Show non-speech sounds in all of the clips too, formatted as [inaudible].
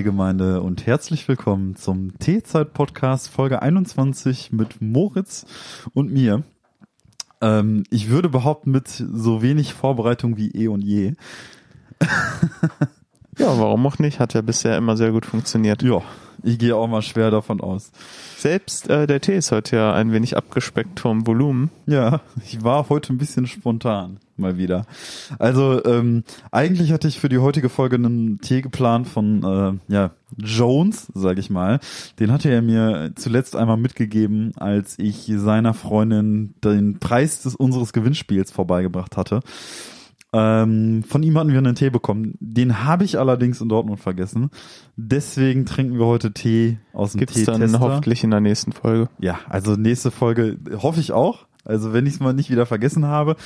Teegemeinde und herzlich willkommen zum Teezeit-Podcast Folge 21 mit Moritz und mir. Ähm, ich würde behaupten, mit so wenig Vorbereitung wie eh und je. Ja, warum auch nicht? Hat ja bisher immer sehr gut funktioniert. Ja, ich gehe auch mal schwer davon aus. Selbst äh, der Tee ist heute ja ein wenig abgespeckt vom Volumen. Ja, ich war heute ein bisschen spontan, mal wieder. Also ähm, eigentlich hatte ich für die heutige Folge einen Tee geplant von äh, ja Jones, sag ich mal. Den hatte er mir zuletzt einmal mitgegeben, als ich seiner Freundin den Preis des unseres Gewinnspiels vorbeigebracht hatte. Ähm, von ihm hatten wir einen Tee bekommen. Den habe ich allerdings in Dortmund vergessen. Deswegen trinken wir heute Tee aus dem Gibt's Teetester. dann hoffentlich in der nächsten Folge. Ja, also nächste Folge hoffe ich auch. Also wenn ich es mal nicht wieder vergessen habe.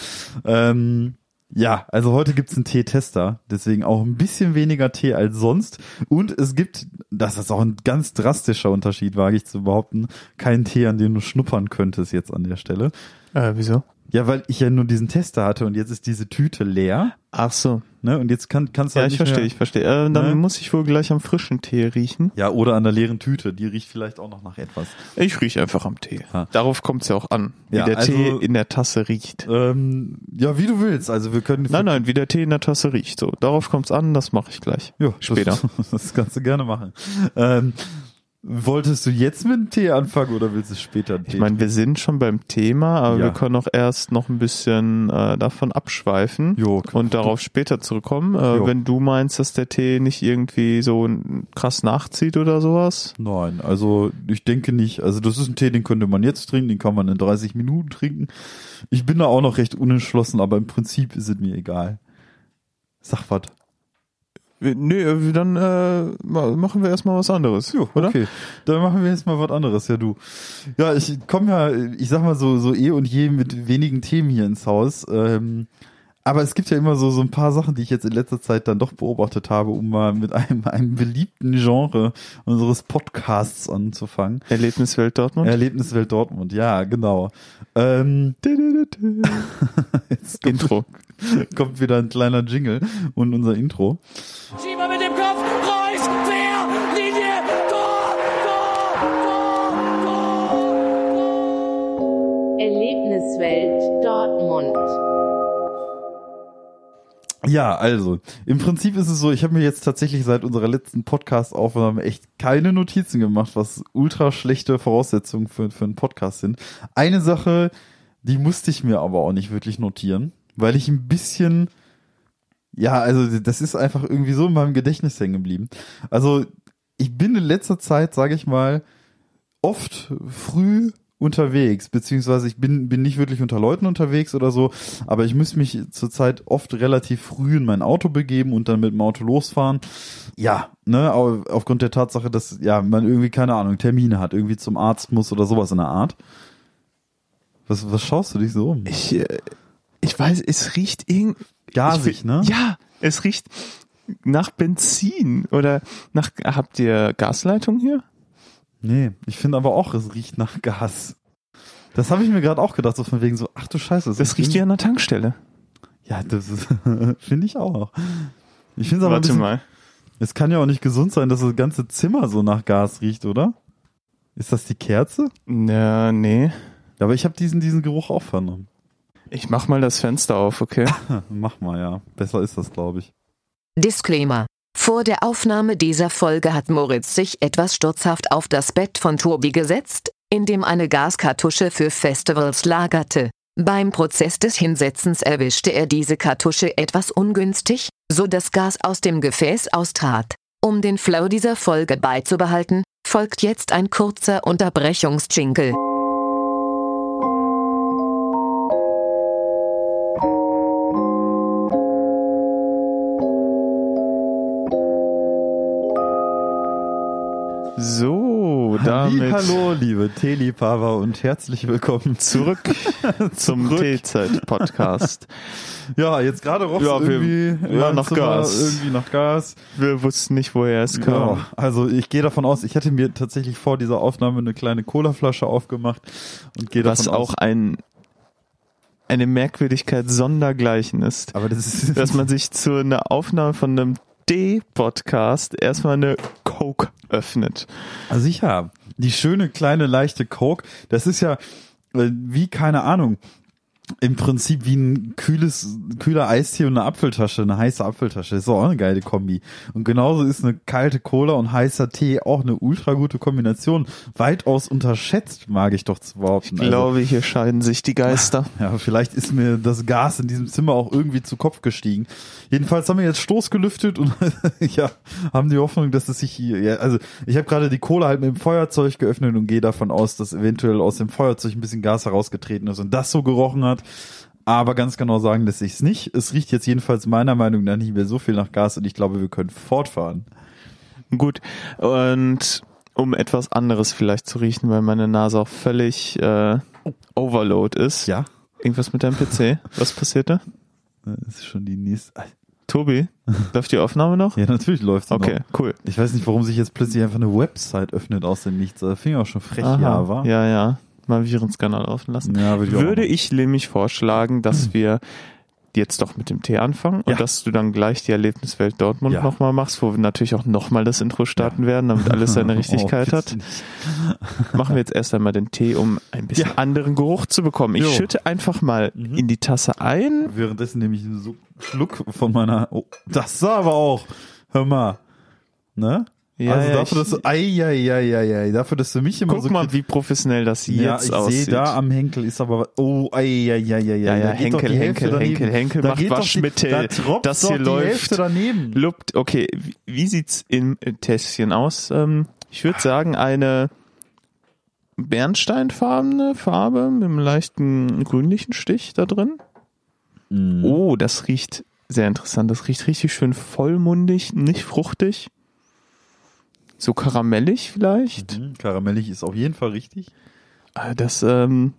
Ähm, ja, also heute gibt's einen Teetester, deswegen auch ein bisschen weniger Tee als sonst. Und es gibt, das ist auch ein ganz drastischer Unterschied, wage ich zu behaupten, keinen Tee, an dem du schnuppern könntest jetzt an der Stelle. Äh, wieso? Ja, weil ich ja nur diesen Tester hatte und jetzt ist diese Tüte leer. Ach so. Ne? Und jetzt kann, kannst du Ja, halt ich verstehe, mehr, ich verstehe. Äh, dann Ne? muss ich wohl gleich am frischen Tee riechen. Ja, oder an der leeren Tüte. Die riecht vielleicht auch noch nach etwas. Ich rieche einfach am Tee. Ha. Darauf kommt's ja auch an, wie Ja, der also- Tee in der Tasse riecht. Ähm, ja, wie du willst. Also wir können. Nein, nein, wie der Tee in der Tasse riecht. So, darauf kommt's an, das mache ich gleich. Ja, Später. Das, [laughs] das kannst du gerne machen. Ähm, wolltest du jetzt mit dem Tee anfangen oder willst du später einen Tee? Ich meine, wir sind schon beim Thema, aber Ja. wir können auch erst noch ein bisschen äh, davon abschweifen Jo, und darauf später zurückkommen. Äh, wenn du meinst, dass der Tee nicht irgendwie so krass nachzieht oder sowas. Nein, also ich denke nicht. Also das ist ein Tee, den könnte man jetzt trinken, den kann man in 30 Minuten trinken. Ich bin da auch noch recht unentschlossen, aber im Prinzip ist es mir egal. Sag was. Nee, dann äh, ma- machen wir erstmal was anderes, Jo, oder? okay. Dann machen wir jetzt mal was anderes, ja du. Ja, ich komme ja, ich sag mal so, so eh und je mit wenigen Themen hier ins Haus. Ähm, aber es gibt ja immer so, so ein paar Sachen, die ich jetzt in letzter Zeit dann doch beobachtet habe, um mal mit einem, einem beliebten Genre unseres Podcasts anzufangen. Erlebniswelt Dortmund. Erlebniswelt Dortmund, ja, genau. Ähm, jetzt [laughs] Intro. [laughs] [laughs] kommt wieder ein kleiner Jingle und unser Intro. Schieber mit dem Kopf, Reus, Quer, Linie, Tor, Tor, Tor, Tor, Erlebniswelt Dortmund. Ja, also, im Prinzip ist es so, ich habe mir jetzt tatsächlich seit unserer letzten Podcast-Aufnahme echt keine Notizen gemacht, was ultra schlechte Voraussetzungen für, für einen Podcast sind. Eine Sache, die musste ich mir aber auch nicht wirklich notieren, weil ich ein bisschen, ja, also das ist einfach irgendwie so in meinem Gedächtnis hängen geblieben. Also, ich bin in letzter Zeit, sage ich mal, oft früh unterwegs, beziehungsweise ich bin, bin nicht wirklich unter Leuten unterwegs oder so, aber ich muss mich zurzeit oft relativ früh in mein Auto begeben und dann mit dem Auto losfahren. Ja, ne, au- aufgrund der Tatsache, dass ja man irgendwie, keine Ahnung, Termine hat, irgendwie zum Arzt muss oder sowas in der Art. Was, was schaust du dich so um? Ich, äh, ich weiß, es riecht irgend Gasig, ich, ne? Ja, es riecht nach Benzin oder nach. Habt ihr Gasleitung hier? Nee, ich finde aber auch, es riecht nach Gas. Das habe ich mir gerade auch gedacht, so von wegen so, ach du Scheiße. Das riecht wie an der Tankstelle. Ja, das [laughs] finde ich auch. Ich finde es aber Warte bisschen, mal. es kann ja auch nicht gesund sein, dass das ganze Zimmer so nach Gas riecht, oder? Ist das die Kerze? Ja, nee. Aber ich habe diesen, diesen Geruch auch vernommen. Ich mach mal das Fenster auf, okay? [laughs] Mach mal, ja. Besser ist das, glaube ich. Disclaimer. Vor der Aufnahme dieser Folge hat Moritz sich etwas sturzhaft auf das Bett von Tobi gesetzt, in dem eine Gaskartusche für Festivals lagerte. Beim Prozess des Hinsetzens erwischte er diese Kartusche etwas ungünstig, so dass Gas aus dem Gefäß austrat. Um den Flow dieser Folge beizubehalten, folgt jetzt ein kurzer Unterbrechungsjingle. So, damit Hallo, liebe Teeliebhaber und herzlich willkommen zurück [laughs] zum Zurück. T-Zeit-Podcast. Ja, jetzt gerade roch Ja, irgendwie ja, nach Gas. irgendwie nach Gas. Wir wussten nicht, woher es kam. Ja, also ich gehe davon aus, ich hätte mir tatsächlich vor dieser Aufnahme eine kleine Colaflasche aufgemacht und gehe Was davon auch aus, ein eine Merkwürdigkeit sondergleichen ist. aber das ist dass man sich zu einer Aufnahme von einem D-Podcast erstmal eine öffnet. Also sicher. Die schöne kleine leichte Coke, das ist ja äh, wie keine Ahnung. Im Prinzip wie ein kühles, kühler Eistee und eine Apfeltasche, eine heiße Apfeltasche. Ist doch auch eine geile Kombi. Und genauso ist eine kalte Cola und heißer Tee auch eine ultra gute Kombination. Weitaus unterschätzt, mag ich doch zu behaupten. Ich glaube, hier scheiden sich die Geister. Also, [laughs] ja, vielleicht ist mir das Gas in diesem Zimmer auch irgendwie zu Kopf gestiegen. Jedenfalls haben wir jetzt Stoß gelüftet und [laughs] ja, haben die Hoffnung, dass es sich hier, ja, also ich habe gerade die Cola halt mit dem Feuerzeug geöffnet und gehe davon aus, dass eventuell aus dem Feuerzeug ein bisschen Gas herausgetreten ist und das so gerochen hat. Aber ganz genau sagen lässt sich's nicht. Es riecht jetzt jedenfalls meiner Meinung nach nicht mehr so viel nach Gas und ich glaube, wir können fortfahren. Gut. Und um etwas anderes vielleicht zu riechen, weil meine Nase auch völlig äh, Overload ist. Ja, Irgendwas mit deinem PC? Was passiert da? das ist schon die nächste. Tobi, läuft die Aufnahme noch? Ja, natürlich läuft's Okay, noch. cool. Ich weiß nicht, warum sich jetzt plötzlich einfach eine Website öffnet aus dem Nichts. Das finde ich auch schon frech, Aha. ja, war. Ja, ja. Mal Virenscanner laufen lassen. Ja, würde ich Würde ich nämlich vorschlagen, dass wir jetzt doch mit dem Tee anfangen und Ja. dass du dann gleich die Erlebniswelt Dortmund Ja. nochmal machst, wo wir natürlich auch nochmal das Intro starten werden, damit alles seine [laughs] Richtigkeit Oh, hat. Machen wir jetzt erst einmal den Tee, um ein bisschen Ja. anderen Geruch zu bekommen. Ich Jo. schütte einfach mal Mhm. in die Tasse ein. Währenddessen nehme ich einen Schluck von meiner. Oh, das sah aber auch. Hör mal. Ne? Ja, also ja, dafür, ich- dass du, ei, ei, ei, ei, ei, dafür, dass du mich immer Guck so mal, wie professionell das ja, jetzt ich aussieht. sehe da am Henkel ist aber oh ei, ei, ei, ei, ei, Ja, ja, Henkel, Henkel, daneben. Henkel, Henkel da macht Waschmittel. Die, da Das hier die läuft. Hälfte daneben. Lupt, okay, wie, wie sieht's im äh, Tässchen aus? Ähm, ich würde sagen, eine bernsteinfarbene Farbe mit einem leichten grünlichen Stich da drin. Mhm. Oh, das riecht sehr interessant. Das riecht richtig schön vollmundig, nicht fruchtig. So karamellig vielleicht. Mhm, Karamellig ist auf jeden Fall richtig. Ah, Das, ähm,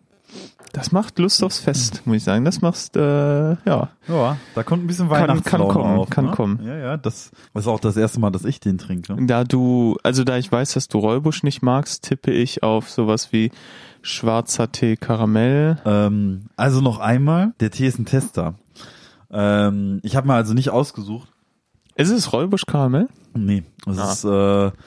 das macht Lust aufs Fest, muss ich sagen. Das machst, äh, ja. Ja, da kommt ein bisschen Kann- Weihnachtslaune kann kommen, auf, kann ne? kommen. Ja, ja, das ist auch das erste Mal, dass ich den trinke. Da du, also da ich weiß, dass du Räubusch nicht magst, tippe ich auf sowas wie schwarzer Tee Karamell. Ähm, also noch einmal, der Tee ist ein Tester. Ähm, ich habe mir also nicht ausgesucht. Ist es Räubusch Karamell? Nee, es Ah. ist, äh,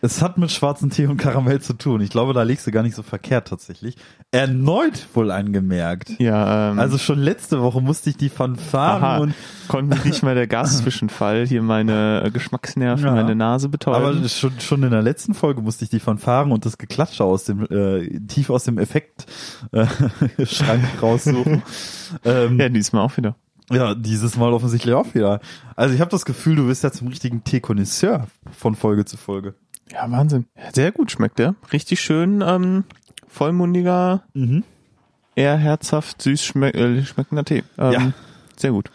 es hat mit schwarzem Tee und Karamell zu tun. Ich glaube, da liegst du gar nicht so verkehrt tatsächlich. Erneut wohl angemerkt. Ja, ähm, Also schon letzte Woche musste ich die Fanfaren aha, und konnte mich nicht mehr der Gaszwischenfall hier meine äh, Geschmacksnerven, Ja. meine Nase betäuben. aber schon, schon in der letzten Folge musste ich die Fanfaren und das Geklatsche aus dem äh, tief aus dem Effekt äh, [laughs] Schrank raussuchen. [laughs] ähm, ja, diesmal auch wieder. Ja, dieses Mal offensichtlich auch wieder. Also ich habe das Gefühl, du bist ja zum richtigen Tee-Konnoisseur von Folge zu Folge. Ja, Wahnsinn. Sehr gut schmeckt der. Richtig schön, ähm, vollmundiger, Mhm. eher herzhaft, süß schmeck äh, schmeckender Tee. Ähm, Ja. Sehr gut.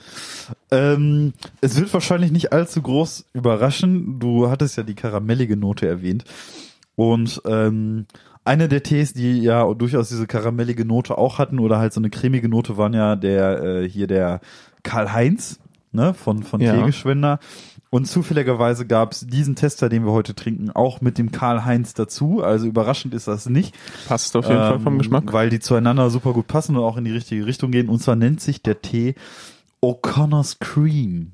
Ähm, es wird wahrscheinlich nicht allzu groß überraschen. Du hattest ja die karamellige Note erwähnt. Und ähm, eine der Tees, die ja durchaus diese karamellige Note auch hatten oder halt so eine cremige Note, waren ja der äh, hier der Karl-Heinz ne, von, von Ja. Teegeschwender. Und zufälligerweise gab es diesen Tester, den wir heute trinken, auch mit dem Karl-Heinz dazu. Also überraschend ist das nicht. Passt auf jeden Fall vom Ähm, Geschmack. Weil die zueinander super gut passen und auch in die richtige Richtung gehen. Und zwar nennt sich der Tee O'Connor's Cream.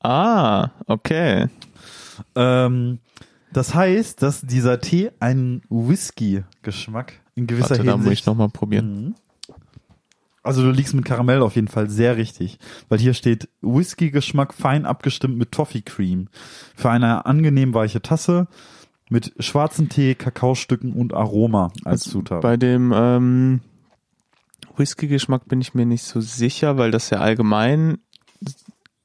Ah, okay. Ähm, das heißt, dass dieser Tee einen Whisky-Geschmack in gewisser Warte, da muss ich Hinsicht. nochmal probieren. Mhm. Also du liegst mit Karamell auf jeden Fall sehr richtig, weil hier steht Whisky-Geschmack fein abgestimmt mit Toffee Cream für eine angenehm weiche Tasse mit schwarzen Tee, Kakaostücken und Aroma als Zutat. Bei dem ähm, Whisky-Geschmack bin ich mir nicht so sicher, weil das ja allgemein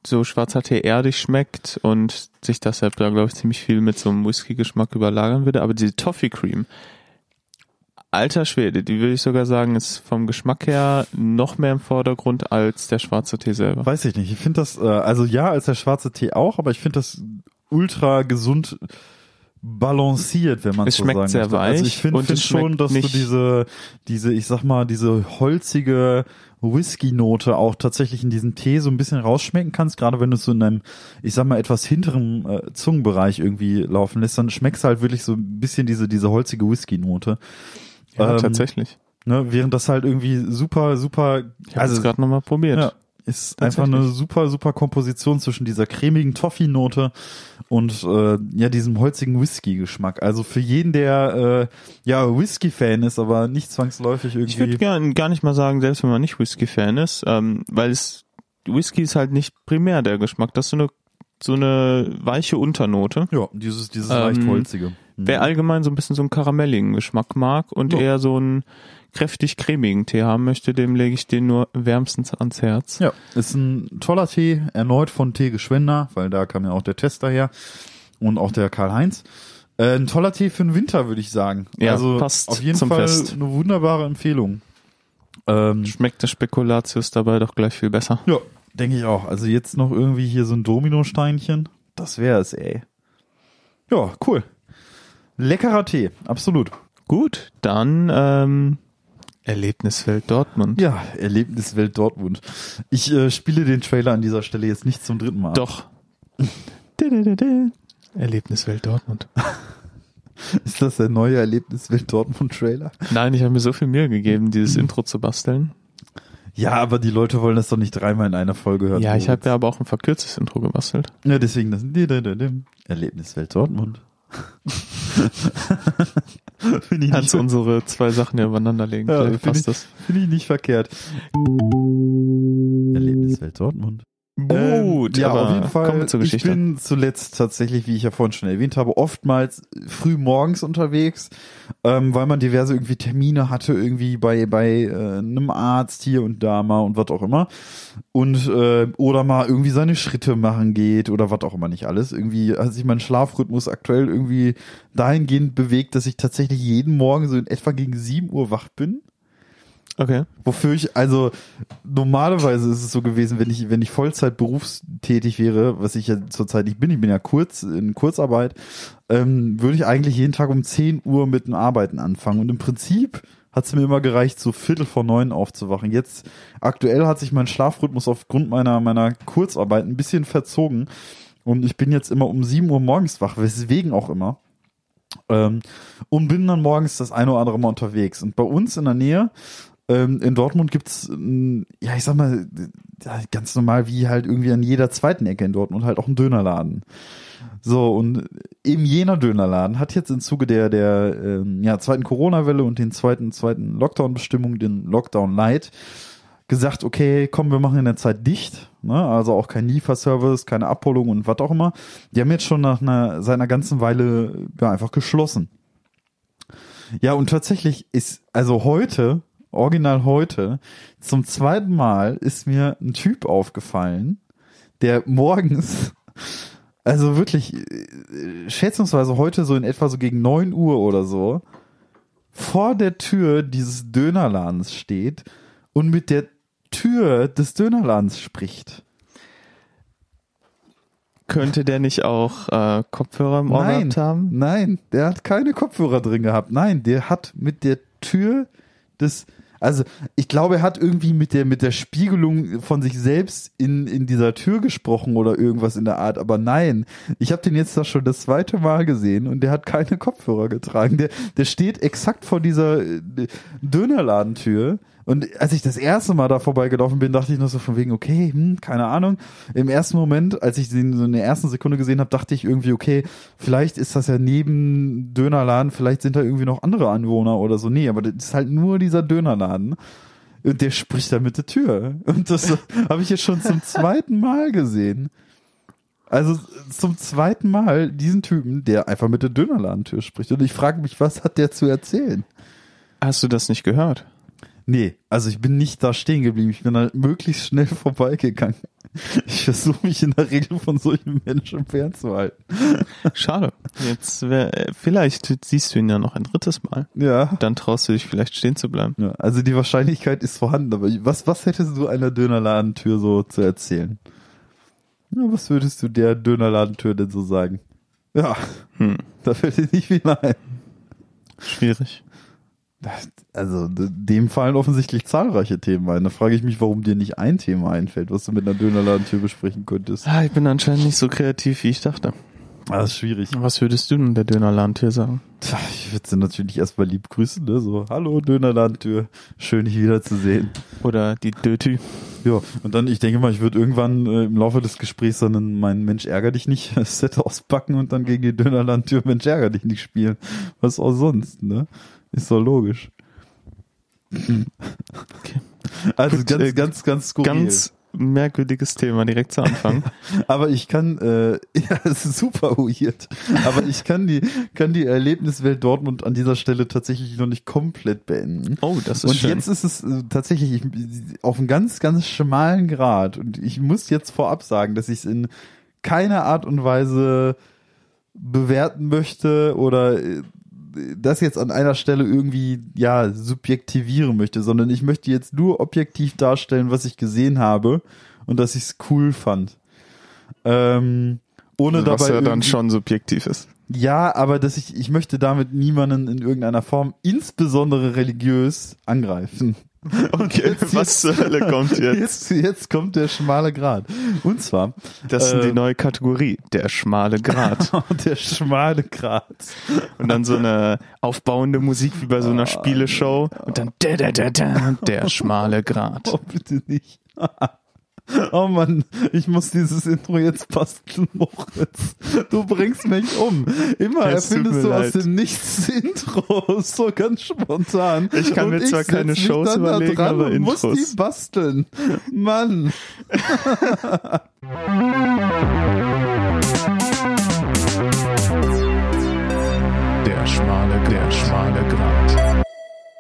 so schwarzer Tee erdig schmeckt und sich deshalb da, glaube ich, ziemlich viel mit so einem Whisky-Geschmack überlagern würde. Aber diese Toffee Cream, alter Schwede, die würde ich sogar sagen, ist vom Geschmack her noch mehr im Vordergrund als der schwarze Tee selber. Weiß ich nicht. Ich finde das, äh, also ja, als der schwarze Tee auch, aber ich finde das ultra gesund balanciert, wenn man Es so schmeckt sagen sehr möchte. Also ich weich finde und find es schon, dass du diese, diese, ich sag mal, diese holzige Whisky-Note auch tatsächlich in diesem Tee so ein bisschen rausschmecken kannst, gerade wenn du es so in einem, ich sag mal, etwas hinteren äh, Zungenbereich irgendwie laufen lässt, dann schmeckst du halt wirklich so ein bisschen diese, diese holzige Whisky-Note. Ja, ähm, tatsächlich. Ne, während das halt irgendwie super, super, Ich habe es also gerade nochmal probiert. ja. Ist einfach eine super, super Komposition zwischen dieser cremigen Toffee-Note und äh, ja diesem holzigen Whisky-Geschmack. Also für jeden, der äh, ja Whisky-Fan ist, aber nicht zwangsläufig Ich würde irgendwie. gar, gar nicht mal sagen, selbst wenn man nicht Whisky-Fan ist, ähm, weil es Whisky ist halt nicht primär der Geschmack. Das ist so eine so eine weiche Unternote. Ja, dieses, dieses Ähm, leicht holzige. Mhm. Wer allgemein so ein bisschen so einen karamelligen Geschmack mag und Ja. eher so einen kräftig cremigen Tee haben möchte, dem lege ich den nur wärmstens ans Herz. Ja, ist ein toller Tee, erneut von Tee Geschwender, weil da kam ja auch der Tester her und auch der Karl-Heinz. Äh, ein toller Tee für den Winter, würde ich sagen. Ja, also passt auf jeden zum Fall Fest. eine wunderbare Empfehlung. Ähm, Schmeckt der Spekulatius dabei doch gleich viel besser. ja, denke ich auch. Also jetzt noch irgendwie hier so ein Dominosteinchen, das wäre es, ey. Ja, cool. Leckerer Tee, absolut. Gut, dann ähm, Erlebniswelt Dortmund. Ja, Erlebniswelt Dortmund. Ich äh, spiele den Trailer an dieser Stelle jetzt nicht zum dritten Mal. Doch. Erlebniswelt Dortmund. [laughs] Ist das der neue Erlebniswelt Dortmund Trailer? Nein, ich habe mir so viel Mühe gegeben, dieses Intro zu basteln. Ja, aber die Leute wollen das doch nicht dreimal in einer Folge hören. Ja, ich habe ja aber auch ein verkürztes Intro gebastelt. Ja, deswegen das Erlebniswelt Dortmund. [laughs] Finde ich, Kannst nicht- unsere zwei Sachen ja übereinander legen. Ja, Vielleicht passt ich, das. finde ich nicht verkehrt. Erlebniswelt Dortmund. Gut, Ähm, ja, aber auf jeden Fall. kommen wir zur Geschichte. Ich bin zuletzt tatsächlich, wie ich ja vorhin schon erwähnt habe, oftmals früh morgens unterwegs, ähm, weil man diverse irgendwie Termine hatte, irgendwie bei bei äh, einem Arzt hier und da mal und was auch immer und äh, oder mal irgendwie seine Schritte machen geht oder was auch immer nicht alles. Irgendwie hat sich mein Schlafrhythmus aktuell irgendwie dahingehend bewegt, dass ich tatsächlich jeden Morgen so in etwa gegen 7 Uhr wach bin. Okay. Wofür ich, also normalerweise ist es so gewesen, wenn ich, wenn ich Vollzeit berufstätig wäre, was ich ja zurzeit nicht bin, ich bin ja kurz in Kurzarbeit, ähm, würde ich eigentlich jeden Tag um 10 Uhr mit dem Arbeiten anfangen. Und im Prinzip hat es mir immer gereicht, so Viertel vor neun aufzuwachen. Jetzt aktuell hat sich mein Schlafrhythmus aufgrund meiner, meiner Kurzarbeit ein bisschen verzogen. Und ich bin jetzt immer um 7 Uhr morgens wach, weswegen auch immer. Ähm, und bin dann morgens das eine oder andere Mal unterwegs. Und bei uns in der Nähe ähm, in Dortmund gibt's, ähm, ja, ich sag mal, ganz normal wie halt irgendwie an jeder zweiten Ecke in Dortmund halt auch einen Dönerladen. So, und eben jener Dönerladen hat jetzt im Zuge der, der ähm, ja, zweiten Corona-Welle und den zweiten, zweiten Lockdown-Bestimmungen, den Lockdown Light, gesagt, okay, komm, wir machen in der Zeit dicht, ne? also auch kein Lieferservice, keine Abholung und was auch immer. Die haben jetzt schon nach einer, seit einer ganzen Weile ja, einfach geschlossen. Ja, und tatsächlich ist, also heute, original heute, zum zweiten Mal ist mir ein Typ aufgefallen, der morgens, [laughs] also wirklich, äh, schätzungsweise heute so in etwa so gegen neun Uhr oder so, vor der Tür dieses Dönerladens steht und mit der Tür des Dönerladens spricht. Könnte der nicht auch äh, Kopfhörer im Ohr Nein, gehabt haben? nein, der hat keine Kopfhörer drin gehabt. Nein, der hat mit der Tür des, also ich glaube, er hat irgendwie mit der mit der Spiegelung von sich selbst in in dieser Tür gesprochen oder irgendwas in der Art. Aber nein, ich habe den jetzt da schon das zweite Mal gesehen und der hat keine Kopfhörer getragen. Der der steht exakt vor dieser äh, Dönerladentür. Und als ich das erste Mal da vorbeigelaufen bin, dachte ich nur so von wegen, okay, hm, keine Ahnung. Im ersten Moment, als ich den so in der ersten Sekunde gesehen habe, dachte ich irgendwie, okay, vielleicht ist das ja neben Dönerladen, vielleicht sind da irgendwie noch andere Anwohner oder so. Nee, aber das ist halt nur dieser Dönerladen. Und der spricht da mit der Tür. Und das [laughs] habe ich jetzt schon zum zweiten Mal gesehen. Also zum zweiten Mal diesen Typen, der einfach mit der Dönerladentür spricht. Und ich frage mich, was hat der zu erzählen? Hast du das nicht gehört? Nee, also ich bin nicht da stehen geblieben. Ich bin halt möglichst schnell [laughs] vorbeigegangen. Ich versuche mich in der Regel von solchen Menschen fernzuhalten. Schade. Jetzt wär, äh, vielleicht siehst du ihn ja noch ein drittes Mal. Ja. Dann traust du dich vielleicht stehen zu bleiben. ja. Also die Wahrscheinlichkeit ist vorhanden, aber was, was hättest du einer Dönerladentür so zu erzählen? Ja, was würdest du der Dönerladentür denn so sagen? Ja, Hm. da fällt dir nicht viel ein. Schwierig. Also dem fallen offensichtlich zahlreiche Themen ein. Da frage ich mich, warum dir nicht ein Thema einfällt, was du mit einer Dönerladentür besprechen könntest. Ah, ich bin anscheinend nicht so kreativ, wie ich dachte. Das ist schwierig. Was würdest du denn der Dönerland hier sagen? Ich würde sie natürlich erstmal lieb grüßen, ne? So, hallo Dönerlandtür, schön dich wiederzusehen. Oder die Dötü? Ja, und dann, ich denke mal, ich würde irgendwann äh, im Laufe des Gesprächs dann in mein Mensch ärger dich nicht [laughs] Set auspacken und dann gegen die Dönerlandtür Mensch ärger dich nicht spielen. Was auch sonst, ne? Ist doch logisch. Also Gut, ganz, äh, ganz, ganz skurril. Ganz merkwürdiges Thema direkt zu Anfang. [laughs] Aber ich kann, äh, [laughs] ja, es ist super weird. Aber ich kann die, kann die Erlebniswelt Dortmund an dieser Stelle tatsächlich noch nicht komplett beenden. Oh, das ist Und schön. jetzt ist es äh, tatsächlich ich, auf einem ganz, ganz schmalen Grad. Und ich muss jetzt vorab sagen, dass ich es in keiner Art und Weise bewerten möchte oder äh, das jetzt an einer Stelle irgendwie ja subjektivieren möchte, sondern ich möchte jetzt nur objektiv darstellen, was ich gesehen habe und dass ich es cool fand. Ähm, ohne was dabei ja dann schon subjektiv ist. ja, aber dass ich, ich möchte damit niemanden in irgendeiner Form, insbesondere religiös, angreifen. [laughs] Okay, was zur Hölle kommt jetzt? [laughs] Jetzt, jetzt kommt der schmale Grat. Und zwar Das ist die Ähm. neue Kategorie, der schmale Grat. [laughs] der schmale Grat. Und dann so eine aufbauende Musik wie bei so einer Spieleshow. Und dann da, da, da, da, der schmale Grat. Oh, bitte nicht. [laughs] Oh Mann, ich muss dieses Intro jetzt basteln, [laughs] Moritz. Du bringst mich um. Immer Es erfindest du aus leid. dem Nichts Intros, [laughs] so ganz spontan. Ich kann Und mir zwar keine Shows da überlegen, dran aber und muss Intros. die basteln. Mann. Der schmale, der schmale Grat.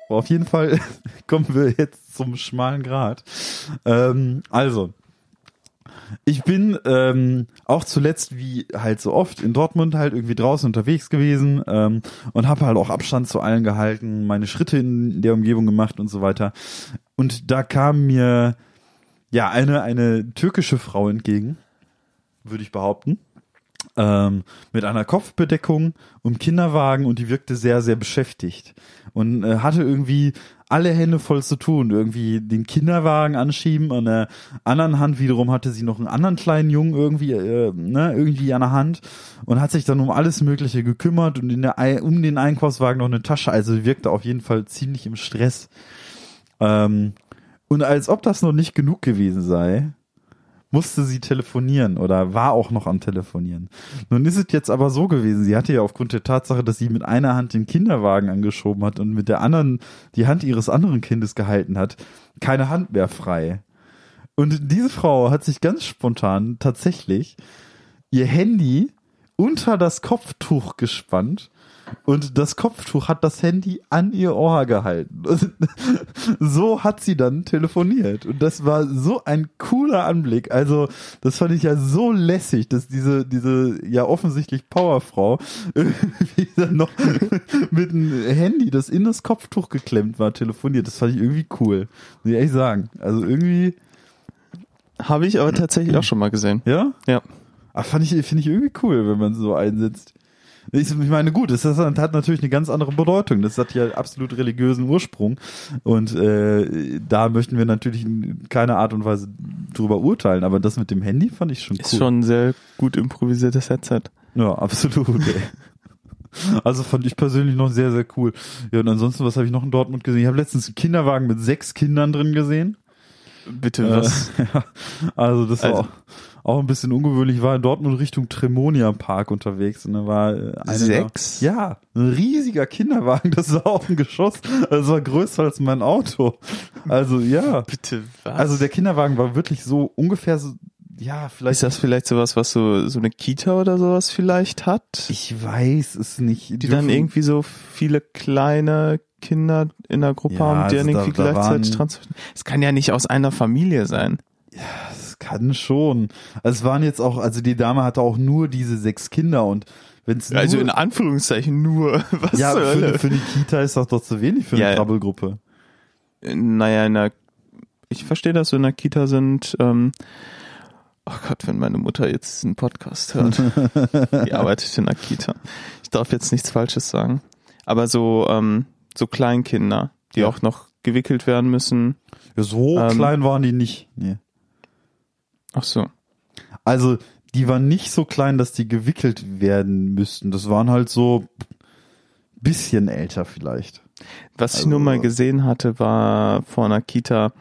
Auf jeden Fall kommen wir jetzt zum schmalen Grat. Ähm, also, ich bin ähm, auch zuletzt, wie halt so oft, in Dortmund halt irgendwie draußen unterwegs gewesen ähm, und habe halt auch Abstand zu allen gehalten, meine Schritte in der Umgebung gemacht und so weiter. Und da kam mir ja eine, eine türkische Frau entgegen, würde ich behaupten. Ähm, mit einer Kopfbedeckung um Kinderwagen und die wirkte sehr, sehr beschäftigt und äh, hatte irgendwie alle Hände voll zu tun. Irgendwie den Kinderwagen anschieben, an der anderen Hand wiederum hatte sie noch einen anderen kleinen Jungen irgendwie, äh, ne, irgendwie an der Hand und hat sich dann um alles Mögliche gekümmert und in der, um den Einkaufswagen noch eine Tasche. Also wirkte auf jeden Fall ziemlich im Stress. Ähm, und als ob das noch nicht genug gewesen sei, musste sie telefonieren oder war auch noch am Telefonieren. Nun ist es jetzt aber so gewesen, sie hatte ja aufgrund der Tatsache, dass sie mit einer Hand den Kinderwagen angeschoben hat und mit der anderen die Hand ihres anderen Kindes gehalten hat, keine Hand mehr frei. Und diese Frau hat sich ganz spontan tatsächlich ihr Handy unter das Kopftuch gespannt und das Kopftuch hat das Handy an ihr Ohr gehalten. [laughs] So hat sie dann telefoniert. Und das war so ein cooler Anblick. Also, das fand ich ja so lässig, dass diese, diese ja offensichtlich Powerfrau [laughs] irgendwie dann noch [laughs] mit einem Handy, das in das Kopftuch geklemmt war, telefoniert. Das fand ich irgendwie cool. Muss ich ehrlich sagen. Also irgendwie, Habe ich aber tatsächlich auch schon mal gesehen. ja? Ja. Ach, fand ich, finde ich irgendwie cool, wenn man so einsetzt. Ich, meine, gut, das, hat natürlich eine ganz andere Bedeutung. Das hat ja absolut religiösen Ursprung. Und äh, da möchten wir natürlich in keiner Art und Weise drüber urteilen. Aber das mit dem Handy fand ich schon cool. Ist schon ein sehr gut improvisiertes Headset. Ja, absolut. Ey. Also fand ich persönlich noch sehr, sehr cool. Ja, und ansonsten, was habe ich noch in Dortmund gesehen? Ich habe letztens einen Kinderwagen mit sechs Kindern drin gesehen. Bitte, was? Äh, [laughs] ja, also das war Also- auch, auch ein bisschen ungewöhnlich. Ich war in Dortmund Richtung Tremonia Park unterwegs und da war äh, eine Sechs? Da, ja, ein riesiger Kinderwagen. [laughs] Das war auch ein Geschoss. Das war größer als mein Auto. Also ja, [laughs] Bitte, was? also der Kinderwagen war wirklich so ungefähr so, ja, vielleicht. ist das vielleicht sowas, was so, so eine Kita oder sowas vielleicht hat? ich weiß es nicht. die dann irgendwie so viele kleine Kinder in der Gruppe Ja, haben, die dann also da- irgendwie da gleichzeitig waren- transportieren. Es kann ja nicht aus einer Familie sein. Das kann schon. Also es waren jetzt auch, also die Dame hatte auch nur diese sechs Kinder und wenn es Also nur, in Anführungszeichen nur. [laughs] Was ja, für, eine- für die Kita ist doch doch zu wenig für eine Ja, ja. Krabbelgruppe. naja, in der, ich verstehe, dass so in der Kita sind, ähm, oh Gott, wenn meine Mutter jetzt einen Podcast hört. [laughs] die arbeitet in der Kita. Ich darf jetzt nichts Falsches sagen. Aber so, ähm, so Kleinkinder, die Ja. auch noch gewickelt werden müssen. Ja, so Ähm, klein waren die nicht. Nee. Ach so. Also die waren nicht so klein, dass die gewickelt werden müssten. Das waren halt so bisschen älter vielleicht. Was ich Also- nur mal gesehen hatte, war vor einer Kita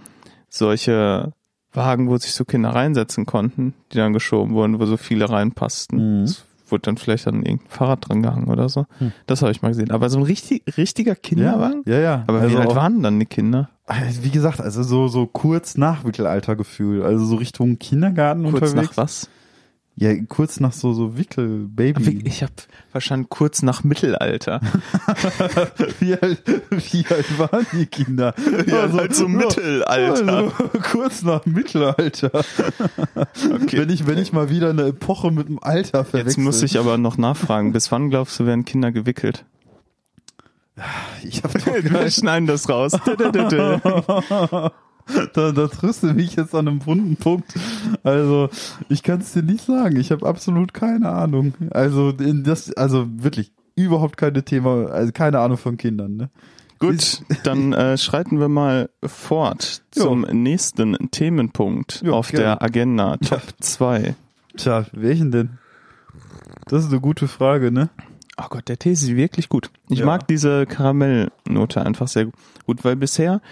solche Wagen, wo sich so Kinder reinsetzen konnten, die dann geschoben wurden, wo so viele reinpassten. Mhm. Es wurde dann vielleicht an irgendein Fahrrad dran gehangen oder so. Das habe ich mal gesehen. Aber so ein richtig, richtiger Kinderwagen? Ja, ja. Aber Also wie alt waren dann die Kinder? Also Wie gesagt, also so, so kurz nach Mittelaltergefühl, also so Richtung Kindergarten Kurz unterwegs. nach was? Ja, kurz nach so, so Wickel, Baby. Ich habe verstanden, kurz nach Mittelalter. [laughs] wie, alt, wie alt waren die Kinder? Ja, halt so Mittelalter. Also, kurz nach Mittelalter. Wenn ich, wenn ich mal wieder eine Epoche mit dem Alter verwechsel. Jetzt muss ich aber noch nachfragen, bis wann glaubst du, werden Kinder gewickelt? ich hab [laughs] Wir schneiden das raus. [laughs] Da, da du mich jetzt an einem wunden Punkt. Also, ich kann es dir nicht sagen. Ich habe absolut keine Ahnung. Also, das, also wirklich überhaupt keine Thema, also keine Ahnung von Kindern, ne? Gut, dann äh, schreiten wir mal fort Jo. zum nächsten Themenpunkt Jo, auf gerne. der Agenda, Top 2. Tja, welchen denn? Das ist eine gute Frage, ne? Oh Gott, der Tee ist wirklich gut. Ich Ja. mag diese Karamellnote einfach sehr gut, weil bisher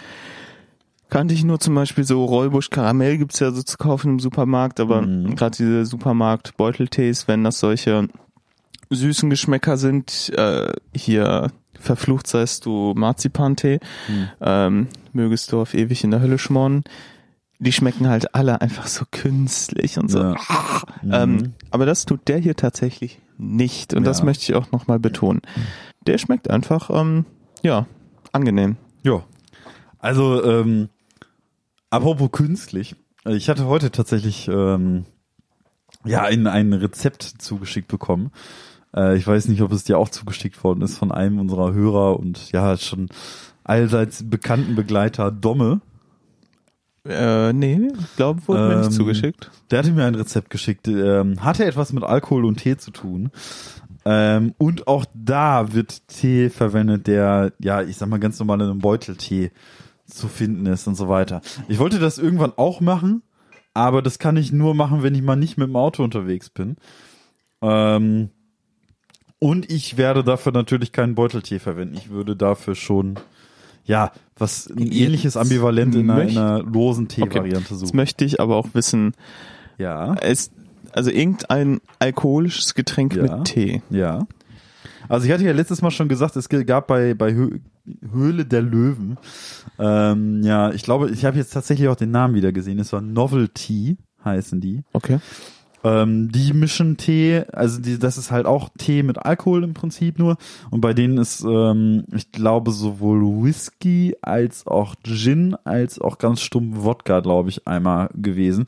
kannte ich nur zum Beispiel so Rollbusch Karamell gibt's ja so zu kaufen im Supermarkt, aber Mhm. gerade diese Supermarkt-Beuteltees, wenn das solche süßen Geschmäcker sind, äh, hier verflucht seist du Marzipantee, Mhm. ähm, mögest du auf ewig in der Hölle schmoren. Die schmecken halt alle einfach so künstlich und so. Ja. [laughs] Ähm, Mhm. aber das tut der hier tatsächlich nicht. Und das Ja. möchte ich auch nochmal betonen. Der schmeckt einfach, ähm, ja, angenehm. Ja. Also, ähm, apropos künstlich. Ich hatte heute tatsächlich ähm, ja ein, ein Rezept zugeschickt bekommen. Äh, ich weiß nicht, ob es dir auch zugeschickt worden ist von einem unserer Hörer und ja, schon allseits bekannten Begleiter Domme. Äh, nee, glaube, wurde mir Ähm, nicht zugeschickt. Der hatte mir ein Rezept geschickt. Ähm, hatte etwas mit Alkohol und Tee zu tun. Ähm, und auch da wird Tee verwendet, der, ja, ich sag mal, ganz normal in einem Beuteltee zu finden ist und so weiter. Ich wollte das irgendwann auch machen, aber das kann ich nur machen, wenn ich mal nicht mit dem Auto unterwegs bin. Ähm, und ich werde dafür natürlich keinen Beuteltee verwenden. Ich würde dafür schon, ja, was ein Jetzt ähnliches Ambivalent in einer, in einer losen Tee-Variante Jetzt suchen. möchte ich aber auch wissen, Ja. es, also irgendein alkoholisches Getränk Ja. mit Tee. Ja. Also ich hatte ja letztes Mal schon gesagt, es gab bei, bei Höhle der Löwen, ähm, ja, ich glaube, ich habe jetzt tatsächlich auch den Namen wieder gesehen. Es war Novelty, heißen die. Okay. Ähm, die mischen Tee, also die, das ist halt auch Tee mit Alkohol im Prinzip nur. Und bei denen ist, ähm, ich glaube, sowohl Whisky als auch Gin, als auch ganz stumpf Wodka, glaube ich, einmal gewesen.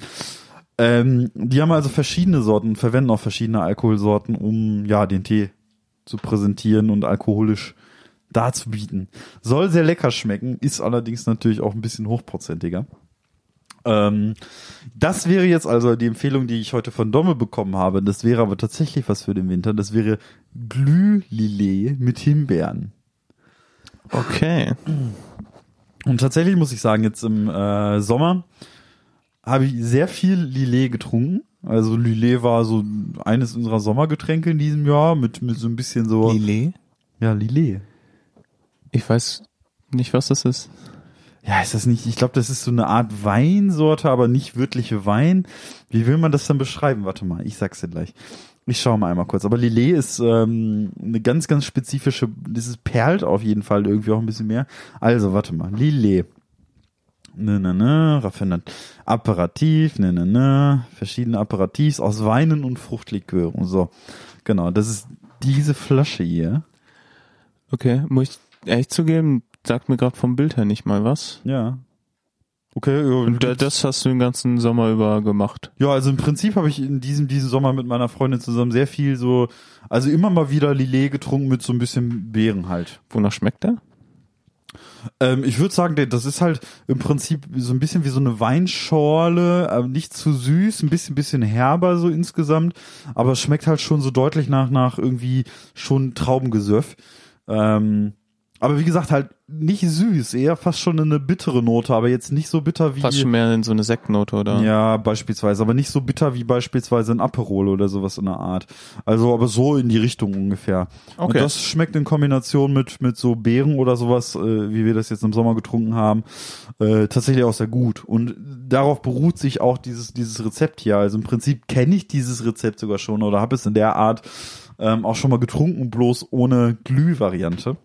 Ähm, die haben also verschiedene Sorten, verwenden auch verschiedene Alkoholsorten, um ja den Tee zu präsentieren und alkoholisch darzubieten. Soll sehr lecker schmecken, ist allerdings natürlich auch ein bisschen hochprozentiger. Ähm, das wäre jetzt also die Empfehlung, die ich heute von Domme bekommen habe. Das wäre aber tatsächlich was für den Winter. Das wäre Glühlillet mit Himbeeren. Okay. Und tatsächlich muss ich sagen, jetzt im äh, Sommer habe ich sehr viel Lillet getrunken. Also Lillet war so eines unserer Sommergetränke in diesem Jahr mit, mit so ein bisschen so. Lillet? Ja, Lillet. Ich weiß nicht, was das ist. Ja, ist das nicht, ich glaube, das ist so eine Art Weinsorte, aber nicht wirkliche Wein. Wie will man das dann beschreiben? Warte mal, ich sag's dir gleich. Ich schaue mal einmal kurz. Aber Lillet ist ähm, eine ganz, ganz spezifische, das ist perlt auf jeden Fall irgendwie auch ein bisschen mehr. Also, warte mal, Lillet. Ne, ne, ne, raffinat. Aperitif, ne, ne, ne, verschiedene Aperitifs aus Weinen und Fruchtlikören. So, genau, das ist diese Flasche hier. Okay, muss ich ehrlich zugeben, sagt mir gerade vom Bild her nicht mal was. Ja. Okay, ja, Und da- das hast du den ganzen Sommer über gemacht. Ja, also im Prinzip habe ich in diesem, diesem Sommer mit meiner Freundin zusammen sehr viel so, also immer mal wieder Lillet getrunken mit so ein bisschen Beeren halt. Wonach schmeckt der? Ähm, ich würde sagen, das ist halt im Prinzip so ein bisschen wie so eine Weinschorle, aber nicht zu süß, ein bisschen, bisschen herber so insgesamt, aber es schmeckt halt schon so deutlich nach, nach irgendwie schon Traubengesöff. Ähm, aber wie gesagt, halt nicht süß, eher fast schon eine bittere Note, aber jetzt nicht so bitter wie. Fast schon mehr in so eine Sektnote, oder? Ja, beispielsweise, aber nicht so bitter wie beispielsweise ein Aperol oder sowas in der Art. Also, aber so in die Richtung ungefähr. Und Okay. das schmeckt in Kombination mit, mit so Beeren oder sowas, äh, wie wir das jetzt im Sommer getrunken haben, äh, tatsächlich auch sehr gut. Und darauf beruht sich auch dieses, dieses Rezept hier. Also im Prinzip kenne ich dieses Rezept sogar schon oder habe es in der Art ähm, auch schon mal getrunken, bloß ohne Glühvariante.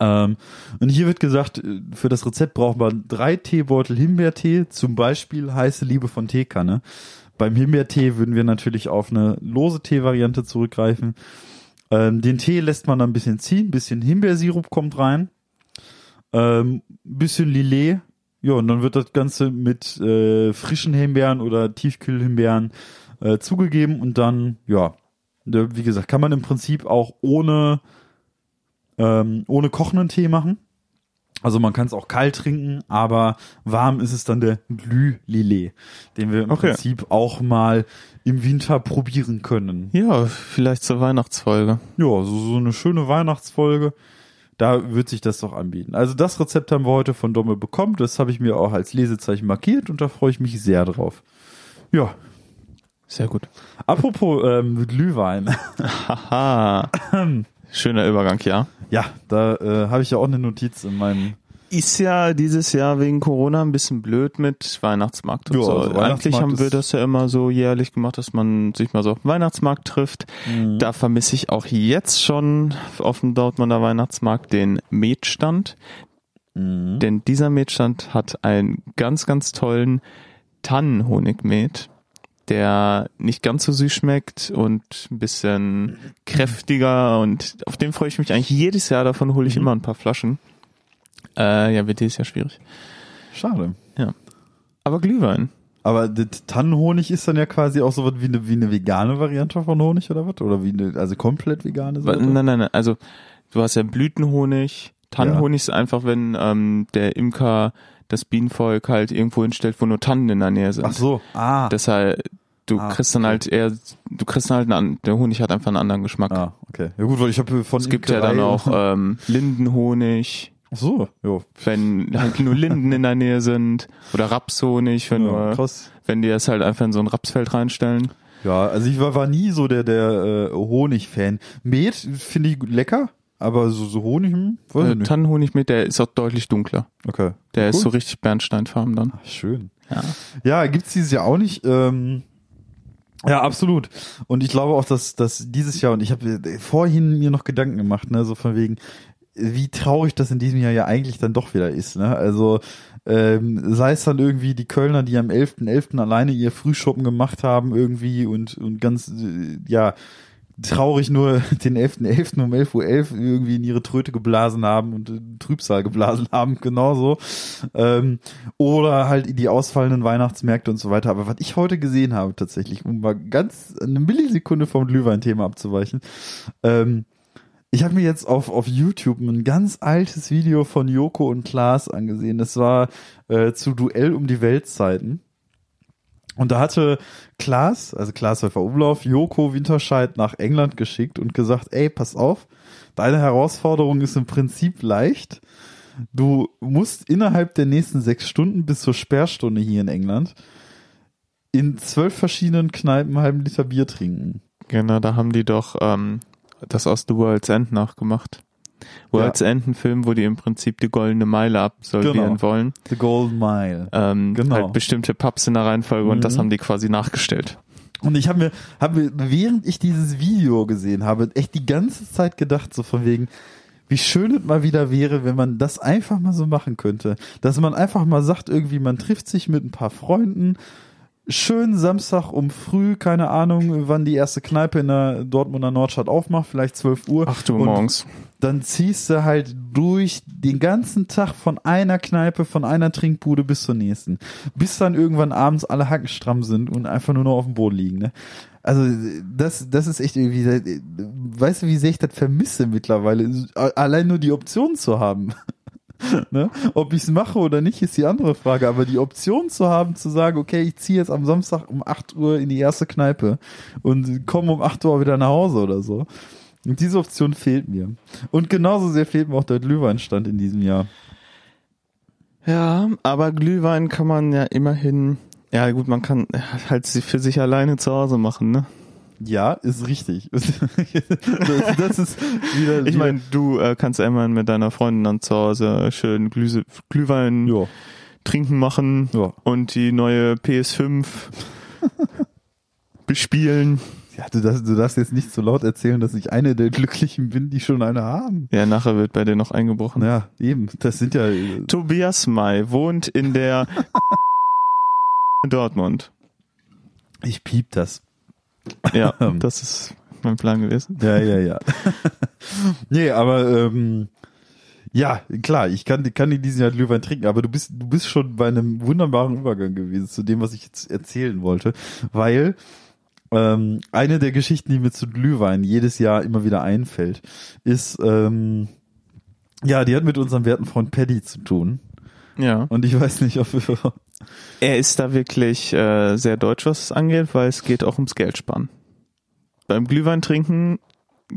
Ähm, und hier wird gesagt, äh, für das Rezept braucht man drei Teebeutel Himbeertee, zum Beispiel heiße Liebe von Teekanne. Beim Himbeertee würden wir natürlich auf eine lose Teevariante zurückgreifen. Ähm, den Tee lässt man dann ein bisschen ziehen, ein bisschen Himbeersirup kommt rein, ähm, bisschen Lillet, ja, und dann wird das Ganze mit äh, frischen Himbeeren oder Tiefkühlhimbeeren äh, zugegeben und dann, ja, wie gesagt, kann man im Prinzip auch ohne ähm, ohne kochenden Tee machen. Also man kann es auch kalt trinken, aber warm ist es dann der Glühlillet, den wir im Okay. Prinzip auch mal im Winter probieren können. Ja, vielleicht zur Weihnachtsfolge. Ja, so, so eine schöne Weihnachtsfolge. Da wird sich das doch anbieten. Also das Rezept haben wir heute von Dommel bekommen. Das habe ich mir auch als Lesezeichen markiert und da freue ich mich sehr drauf. Ja, Sehr gut. apropos ähm, Glühwein. [laughs] Haha. [clears throat] Schöner Übergang, ja. Ja, da äh, habe ich ja auch eine Notiz in meinem Ist ja dieses Jahr wegen Corona ein bisschen blöd mit Weihnachtsmarkt und Ja, so. also Eigentlich Weihnachtsmarkt haben wir das ja immer so jährlich gemacht, dass man sich mal so auf dem Weihnachtsmarkt trifft. Mhm. Da vermisse ich auch jetzt schon auf dem Dortmunder Weihnachtsmarkt den Metstand. Mhm. Denn dieser Metstand hat einen ganz, ganz tollen Tannenhonigmet, der nicht ganz so süß schmeckt und ein bisschen kräftiger und auf den freue ich mich eigentlich jedes Jahr. Davon hole ich Mhm. immer ein paar Flaschen. Äh, ja, wird dieses Jahr schwierig. Schade. Aber Glühwein. Aber der Tannenhonig ist dann ja quasi auch so was wie eine, wie eine vegane Variante von Honig oder was? Oder wie eine, also komplett vegane Sorte? Nein, nein, nein. Also du hast ja Blütenhonig. Tannenhonig ist einfach, wenn ähm, der Imker das Bienenvolk halt irgendwo hinstellt, wo nur Tannen in der Nähe sind. Ach so, ah. Deshalb, du Ah, kriegst dann halt eher, du kriegst dann halt einen, der Honig hat einfach einen anderen Geschmack. ah, okay. Ja gut, weil ich habe von Es gibt ja dann auch ähm, Lindenhonig, Ach so, jo. wenn halt nur Linden in der Nähe sind oder Rapshonig, wenn Ja, du, wenn die das halt einfach in so ein Rapsfeld reinstellen. Ja, also ich war, war nie so der, der äh, Honig-Fan. Met finde ich lecker, aber so, so Honig, hm, weiß Äh, nicht. Tannenhonig mit, der ist auch deutlich dunkler. Okay. Der Cool. ist so richtig bernsteinfarben dann. Ach, schön. Ja. Ja, gibt's dieses Jahr auch nicht. Ähm, ja, absolut. Und ich glaube auch, dass, dass dieses Jahr, und ich habe vorhin mir noch Gedanken gemacht, ne, so von wegen, wie traurig das in diesem Jahr ja eigentlich dann doch wieder ist, ne? Also ähm, sei es dann irgendwie die Kölner, die am 11.11. alleine ihr Frühschoppen gemacht haben irgendwie und, und ganz, äh, ja, traurig nur [laughs] den 11.11. um 11.11 Uhr irgendwie in ihre Tröte geblasen haben und Trübsal geblasen [laughs] haben, genauso. Ähm, oder halt die ausfallenden Weihnachtsmärkte und so weiter. Aber was ich heute gesehen habe tatsächlich, um mal ganz eine Millisekunde vom Glühwein-Thema abzuweichen, ähm, ich habe mir jetzt auf, auf YouTube ein ganz altes Video von Joko und Klaas angesehen. Das war äh, zu Duell um die Weltzeiten. Und da hatte Klaas, also Klaas Häufer Umlauf, Joko Winterscheid nach England geschickt und gesagt, ey, pass auf, deine Herausforderung ist im Prinzip leicht. Du musst innerhalb der nächsten sechs Stunden bis zur Sperrstunde hier in England in zwölf verschiedenen Kneipen einen halben Liter Bier trinken. Genau, da haben die doch ähm, das aus The World's End nachgemacht. World's End, ein Film, wo die im Prinzip die goldene Meile absolvieren Genau. wollen. The Golden Mile. Ähm, Genau. Halt bestimmte Pubs in der Reihenfolge und das Mhm. haben die quasi nachgestellt. Und ich habe mir, hab mir, während ich dieses Video gesehen habe, echt die ganze Zeit gedacht, so von wegen, wie schön es mal wieder wäre, wenn man das einfach mal so machen könnte. Dass man einfach mal sagt, irgendwie, man trifft sich mit ein paar Freunden, schön Samstag um früh, keine Ahnung, wann die erste Kneipe in der Dortmunder Nordstadt aufmacht, vielleicht 12 Uhr. 8 Uhr morgens. Dann ziehst du halt durch den ganzen Tag von einer Kneipe, von einer Trinkbude bis zur nächsten. Bis dann irgendwann abends alle Hacken stramm sind und einfach nur noch auf dem Boden liegen. Ne? Also das, das ist echt irgendwie, weißt du, wie sehr ich das vermisse mittlerweile, allein nur die Option zu haben. [laughs] Ne? Ob ich es mache oder nicht, ist die andere Frage. Aber die Option zu haben, zu sagen, okay, ich ziehe jetzt am Samstag um 8 Uhr in die erste Kneipe und komme um 8 Uhr wieder nach Hause oder so. Und diese Option fehlt mir. Und genauso sehr fehlt mir auch der Glühweinstand in diesem Jahr. Ja, aber Glühwein kann man ja immerhin, ja gut, man kann halt sie für sich alleine zu Hause machen, ne? Ja, ist richtig. [laughs] das, das ist wieder. Ich meine, du äh, kannst einmal mit deiner Freundin dann zu Hause schön Glühse, Glühwein ja, trinken machen ja. und die neue PS5 [laughs] bespielen. Ja du, darfst, du darfst jetzt nicht so laut erzählen, dass ich eine der Glücklichen bin, die schon eine haben. Ja, nachher wird bei dir noch eingebrochen. Ja, eben. Das sind ja. Tobias May wohnt in der [laughs] Dortmund. Ich piep das. Ja, [laughs] das ist mein Plan gewesen. Ja, ja, ja. [laughs] nee, aber ähm, ja, klar, ich kann, kann in diesem Jahr Glühwein trinken, aber du bist, du bist schon bei einem wunderbaren Übergang gewesen zu dem, was ich jetzt erzählen wollte, weil ähm, eine der Geschichten, die mir zu Glühwein jedes Jahr immer wieder einfällt, ist, ähm, ja, die hat mit unserem werten Freund Paddy zu tun. Ja. Und ich weiß nicht, ob wir, [laughs] Er ist da wirklich äh, sehr deutsch, was es angeht, weil es geht auch ums Geld sparen. Beim Glühwein trinken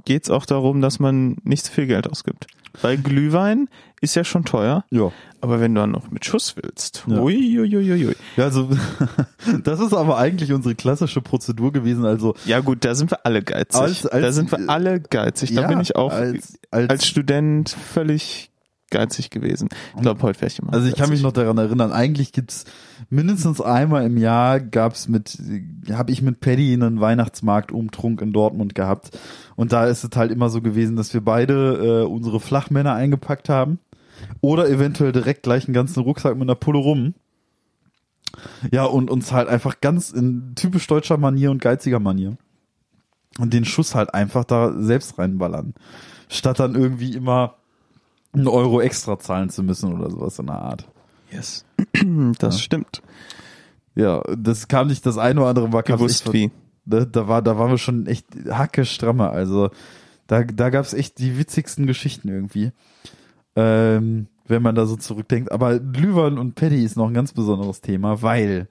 geht es auch darum, dass man nicht zu viel Geld ausgibt. Weil Glühwein ist ja schon teuer, ja. aber wenn du dann noch mit Schuss willst, Ja. Ja, also, [laughs] das ist aber eigentlich unsere klassische Prozedur gewesen, also, Ja gut, da sind wir alle geizig. Als- als- da sind wir alle geizig. Da ja, bin ich auch als, als, als, Student völlig geizig gewesen. Ich glaube, heute wäre ich immer. Also ich kann mich noch daran erinnern, eigentlich gibt's mindestens einmal im Jahr gab's mit, habe ich mit Paddy einen Weihnachtsmarktumtrunk in Dortmund gehabt. Und da ist es halt immer so gewesen, dass wir beide äh, unsere Flachmänner eingepackt haben. Oder eventuell direkt gleich einen ganzen Rucksack mit einer Pulle rum. Ja, und uns halt einfach ganz in typisch deutscher Manier und geiziger Manier. Und den Schuss halt einfach da selbst reinballern. Statt dann irgendwie immer einen Euro extra zahlen zu müssen oder sowas in der Art. Yes. [clears throat] Das Ja. stimmt. Ja, das kam nicht das eine oder andere Mal. Gewusst echt- wie. Da, da war, da waren wir schon echt hacke stramme. Also da, da gab's echt die witzigsten Geschichten irgendwie. Ähm, wenn man da so zurückdenkt. Aber Glühwein und Paddy ist noch ein ganz besonderes Thema, weil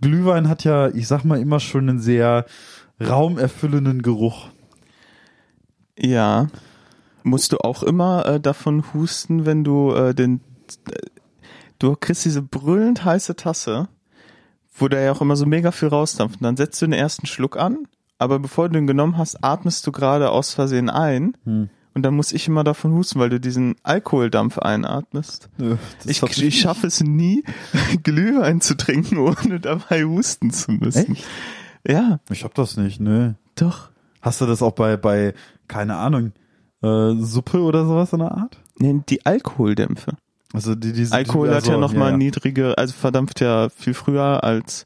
Glühwein hat ja, ich sag mal, immer schon einen sehr raumerfüllenden Geruch. Ja. Musst du auch immer äh, davon husten, wenn du äh, den äh, du kriegst diese brüllend heiße Tasse, wo da ja auch immer so mega viel rausdampft. Und dann setzt du den ersten Schluck an, aber bevor du den genommen hast, atmest du gerade aus Versehen ein. Hm. Und dann muss ich immer davon husten, weil du diesen Alkoholdampf einatmest. Das Ich, ich schaffe es nie, [laughs] Glühwein zu trinken, ohne dabei husten zu müssen. Echt? Ja, Ich hab das nicht, ne. doch. Hast du das auch bei, bei, keine Ahnung, äh, Suppe oder sowas in der Art? Nee, die Alkoholdämpfe. Also die, diese, Alkohol die, hat ja also, nochmal ja. niedrige, also verdampft ja viel früher als,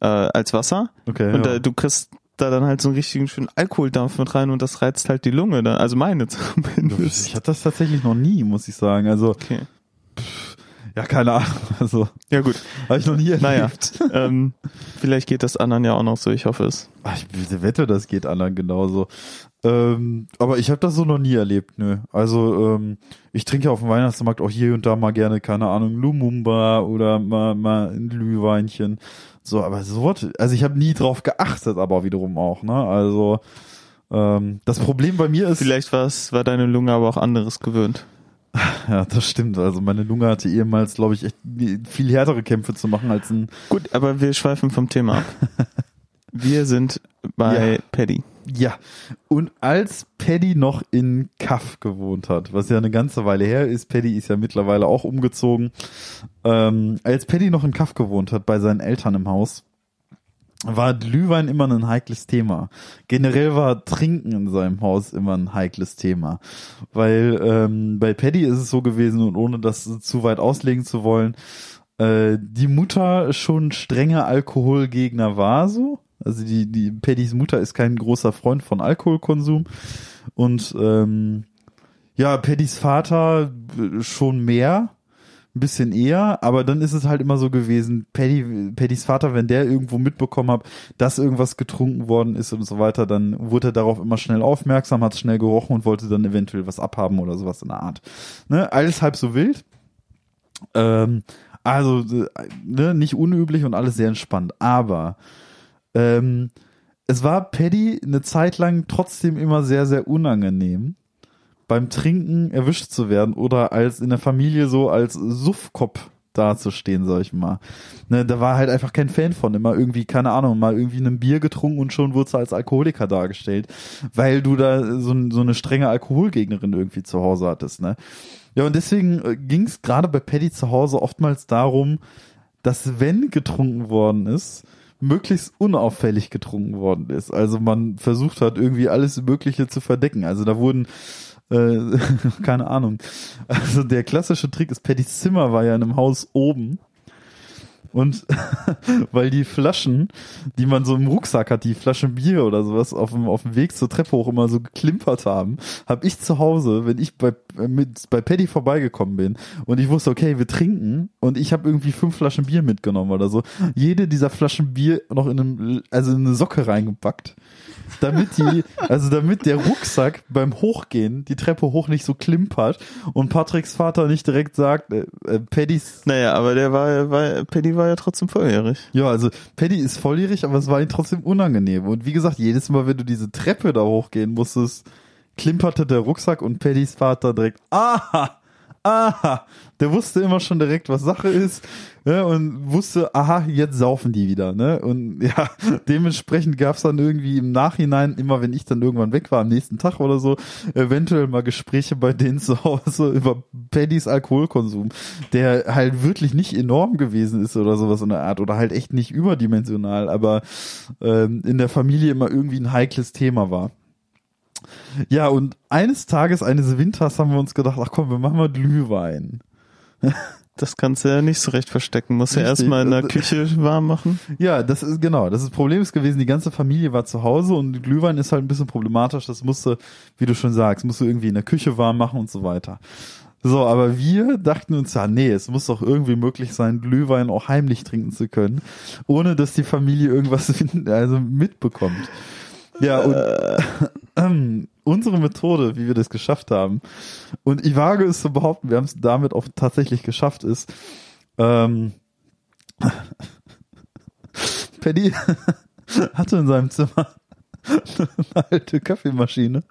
äh, als Wasser. Okay, Und ja. da, du kriegst da dann halt so einen richtigen schönen Alkoholdampf mit rein und das reizt halt die Lunge dann, also meine [laughs] Ich zumindest. hatte das tatsächlich noch nie, muss ich sagen. Also, Okay. ja, keine Ahnung. [laughs] Also, Ja gut, habe ich noch nie erlebt. naja. [laughs] ähm, vielleicht geht das anderen ja auch noch so, ich hoffe es. Ach, ich wette, das geht anderen genauso. Ähm, aber ich habe das so noch nie erlebt, nö. Also, ähm, ich trinke auf dem Weihnachtsmarkt auch hier und da mal gerne, keine Ahnung, Lumumba oder mal, mal ein Glühweinchen. So, aber so was, also ich habe nie drauf geachtet, aber wiederum auch, ne? Also, ähm, das Problem bei mir ist. Vielleicht war's, war deine Lunge aber auch anderes gewöhnt. [laughs] Ja, das stimmt. Also meine Lunge hatte ehemals, glaube ich, echt viel härtere Kämpfe zu machen als ein Gut, aber wir schweifen vom Thema ab. [laughs] Wir sind bei Ja. Paddy. Ja, und als Paddy noch in Kaff gewohnt hat, was ja eine ganze Weile her ist, Paddy ist ja mittlerweile auch umgezogen, ähm, als Paddy noch in Kaff gewohnt hat, bei seinen Eltern im Haus, war Glühwein immer ein heikles Thema. Generell war Trinken in seinem Haus immer ein heikles Thema. Weil ähm, bei Paddy ist es so gewesen, und ohne das zu weit auslegen zu wollen, äh, die Mutter schon strenger Alkoholgegner war so. Also die, die Paddys Mutter ist kein großer Freund von Alkoholkonsum. Und ähm, ja, Paddys Vater äh, schon mehr, ein bisschen eher, aber dann ist es halt immer so gewesen, Paddy, Paddys Vater, wenn der irgendwo mitbekommen hat, dass irgendwas getrunken worden ist und so weiter, dann wurde er darauf immer schnell aufmerksam, hat schnell gerochen und wollte dann eventuell was abhaben oder sowas in der Art. Ne? Alles halb so wild. Ähm, also, äh, ne, nicht unüblich und alles sehr entspannt. Aber ähm, es war Paddy eine Zeit lang trotzdem immer sehr, sehr unangenehm, beim Trinken erwischt zu werden oder als in der Familie so als Suffkopf dazustehen, sag ich mal. Ne, da war halt einfach kein Fan von. Immer irgendwie, keine Ahnung, mal irgendwie ein Bier getrunken und schon wurde als Alkoholiker dargestellt, weil du da so, so eine strenge Alkoholgegnerin irgendwie zu Hause hattest, ne? Ja, und deswegen ging es gerade bei Paddy zu Hause oftmals darum, dass wenn getrunken worden ist, möglichst unauffällig getrunken worden ist. Also man versucht hat, irgendwie alles Mögliche zu verdecken. Also da wurden äh, [laughs] keine Ahnung. Also der klassische Trick ist, Pattys Zimmer war ja in einem Haus oben. Und [laughs] weil die Flaschen, die man so im Rucksack hat, die Flaschen Bier oder sowas auf dem, auf dem Weg zur Treppe hoch immer so geklimpert haben, habe ich zu Hause, wenn ich bei, mit, bei Paddy vorbeigekommen bin und ich wusste, okay, wir trinken und ich habe irgendwie fünf Flaschen Bier mitgenommen oder so, jede dieser Flaschen Bier noch in einem, also in eine Socke reingepackt damit die, [laughs] also damit der Rucksack beim Hochgehen die Treppe hoch nicht so klimpert und Patricks Vater nicht direkt sagt, äh, äh, Paddys. Naja, aber der war, war Paddy war ja trotzdem volljährig. Ja, also Paddy ist volljährig, aber es war ihm trotzdem unangenehm. Und wie gesagt, jedes Mal, wenn du diese Treppe da hochgehen musstest, klimperte der Rucksack und Paddys Vater direkt, aha, aha, der wusste immer schon direkt, was Sache ist ne, und wusste, aha, jetzt saufen die wieder. Ne? Und [laughs] ja, dementsprechend gab's dann irgendwie im Nachhinein, immer wenn ich dann irgendwann weg war, am nächsten Tag oder so, eventuell mal Gespräche bei denen zu Hause [laughs] über Paddys Alkoholkonsum, der halt wirklich nicht enorm gewesen ist oder sowas in der Art oder halt echt nicht überdimensional, aber ähm, in der Familie immer irgendwie ein heikles Thema war. Ja, und eines Tages, eines Winters, haben wir uns gedacht, ach komm, wir machen mal Glühwein. Das kannst du ja nicht so recht verstecken. Musst du Richtig. erstmal in der Küche warm machen. [laughs] Ja, das ist genau. Das, ist das Problem ist gewesen, die ganze Familie war zu Hause und Glühwein ist halt ein bisschen problematisch. Das musste, wie du schon sagst, musst du irgendwie in der Küche warm machen und so weiter. So, aber wir dachten uns ja, nee, es muss doch irgendwie möglich sein, Glühwein auch heimlich trinken zu können, ohne dass die Familie irgendwas [laughs] also mitbekommt. Ja, und ähm, unsere Methode, wie wir das geschafft haben, und ich wage es zu behaupten, wir haben es damit auch tatsächlich geschafft, ist, ähm, [laughs] Paddy [laughs] hatte in seinem Zimmer eine alte Kaffeemaschine.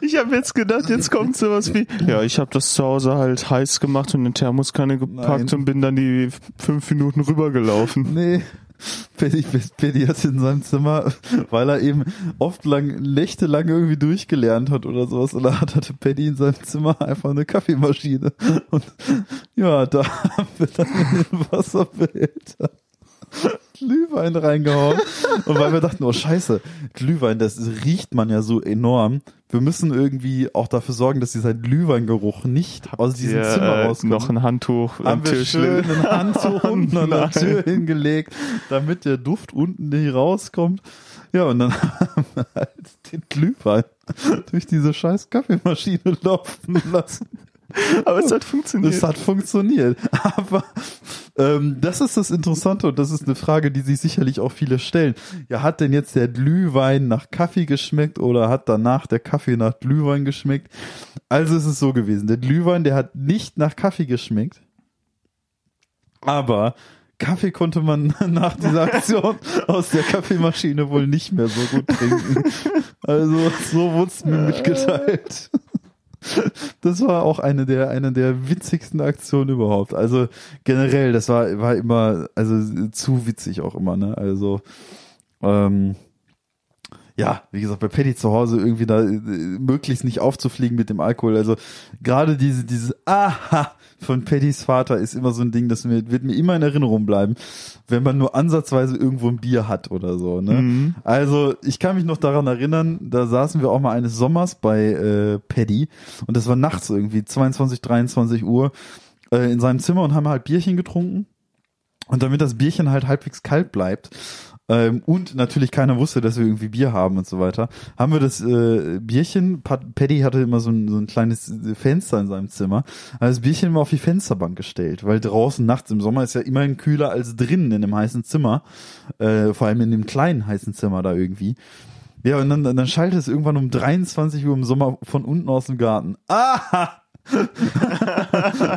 Ich habe jetzt gedacht, jetzt kommt sowas wie, ja, ich habe das zu Hause halt heiß gemacht und in Thermoskanne gepackt Nein. und bin dann die fünf Minuten rübergelaufen. Nee. Paddy, Paddy hat in seinem Zimmer, weil er eben oft lang, nächtelang irgendwie durchgelernt hat oder sowas, und da hatte Paddy in seinem Zimmer einfach eine Kaffeemaschine. Und ja, da haben wir dann in den Wasserbehälter [laughs] Glühwein reingehauen. Und weil wir dachten, oh scheiße, Glühwein, das riecht man ja so enorm. Wir müssen irgendwie auch dafür sorgen, dass dieser Glühweingeruch nicht aus diesem Zimmer äh, rauskommt noch ein Handtuch am Tisch schön ein Handtuch [laughs] unten an der. Tür hingelegt, damit der Duft unten nicht rauskommt. Ja, und dann [laughs] haben wir halt den Glühwein durch diese scheiß Kaffeemaschine [laughs] laufen lassen. Aber es hat funktioniert. Das hat funktioniert. Aber ähm, das ist das Interessante und das ist eine Frage, die sich sicherlich auch viele stellen. Ja, hat denn jetzt der Glühwein nach Kaffee geschmeckt oder hat danach der Kaffee nach Glühwein geschmeckt? Also es ist so gewesen. Der Glühwein, der hat nicht nach Kaffee geschmeckt, aber Kaffee konnte man [laughs] nach dieser Aktion [laughs] aus der Kaffeemaschine wohl nicht mehr so gut trinken. Also so wurde es mir mitgeteilt. [laughs] Das war auch eine der, eine der witzigsten Aktionen überhaupt. Also generell, das war, war immer, also zu witzig auch immer, ne? Also, ähm, ja, wie gesagt, bei Patty zu Hause irgendwie da äh, möglichst nicht aufzufliegen mit dem Alkohol. Also gerade diese, dieses Aha von Pattys Vater ist immer so ein Ding, das mir, wird mir immer in Erinnerung bleiben, wenn man nur ansatzweise irgendwo ein Bier hat oder so. Ne? Also ich kann mich noch daran erinnern, da saßen wir auch mal eines Sommers bei äh, Paddy und das war nachts irgendwie 22, 23 Uhr äh, in seinem Zimmer und haben halt Bierchen getrunken. Und damit das Bierchen halt halbwegs kalt bleibt ähm, und natürlich keiner wusste, dass wir irgendwie Bier haben und so weiter, haben wir das äh, Bierchen, Pat- Paddy hatte immer so ein, so ein kleines Fenster in seinem Zimmer, hat das Bierchen immer auf die Fensterbank gestellt, weil draußen nachts im Sommer ist ja immerhin kühler als drinnen in dem heißen Zimmer, äh, vor allem in dem kleinen heißen Zimmer da irgendwie. Ja, und dann, dann schaltet es irgendwann um 23 Uhr im Sommer von unten aus dem Garten. Aha!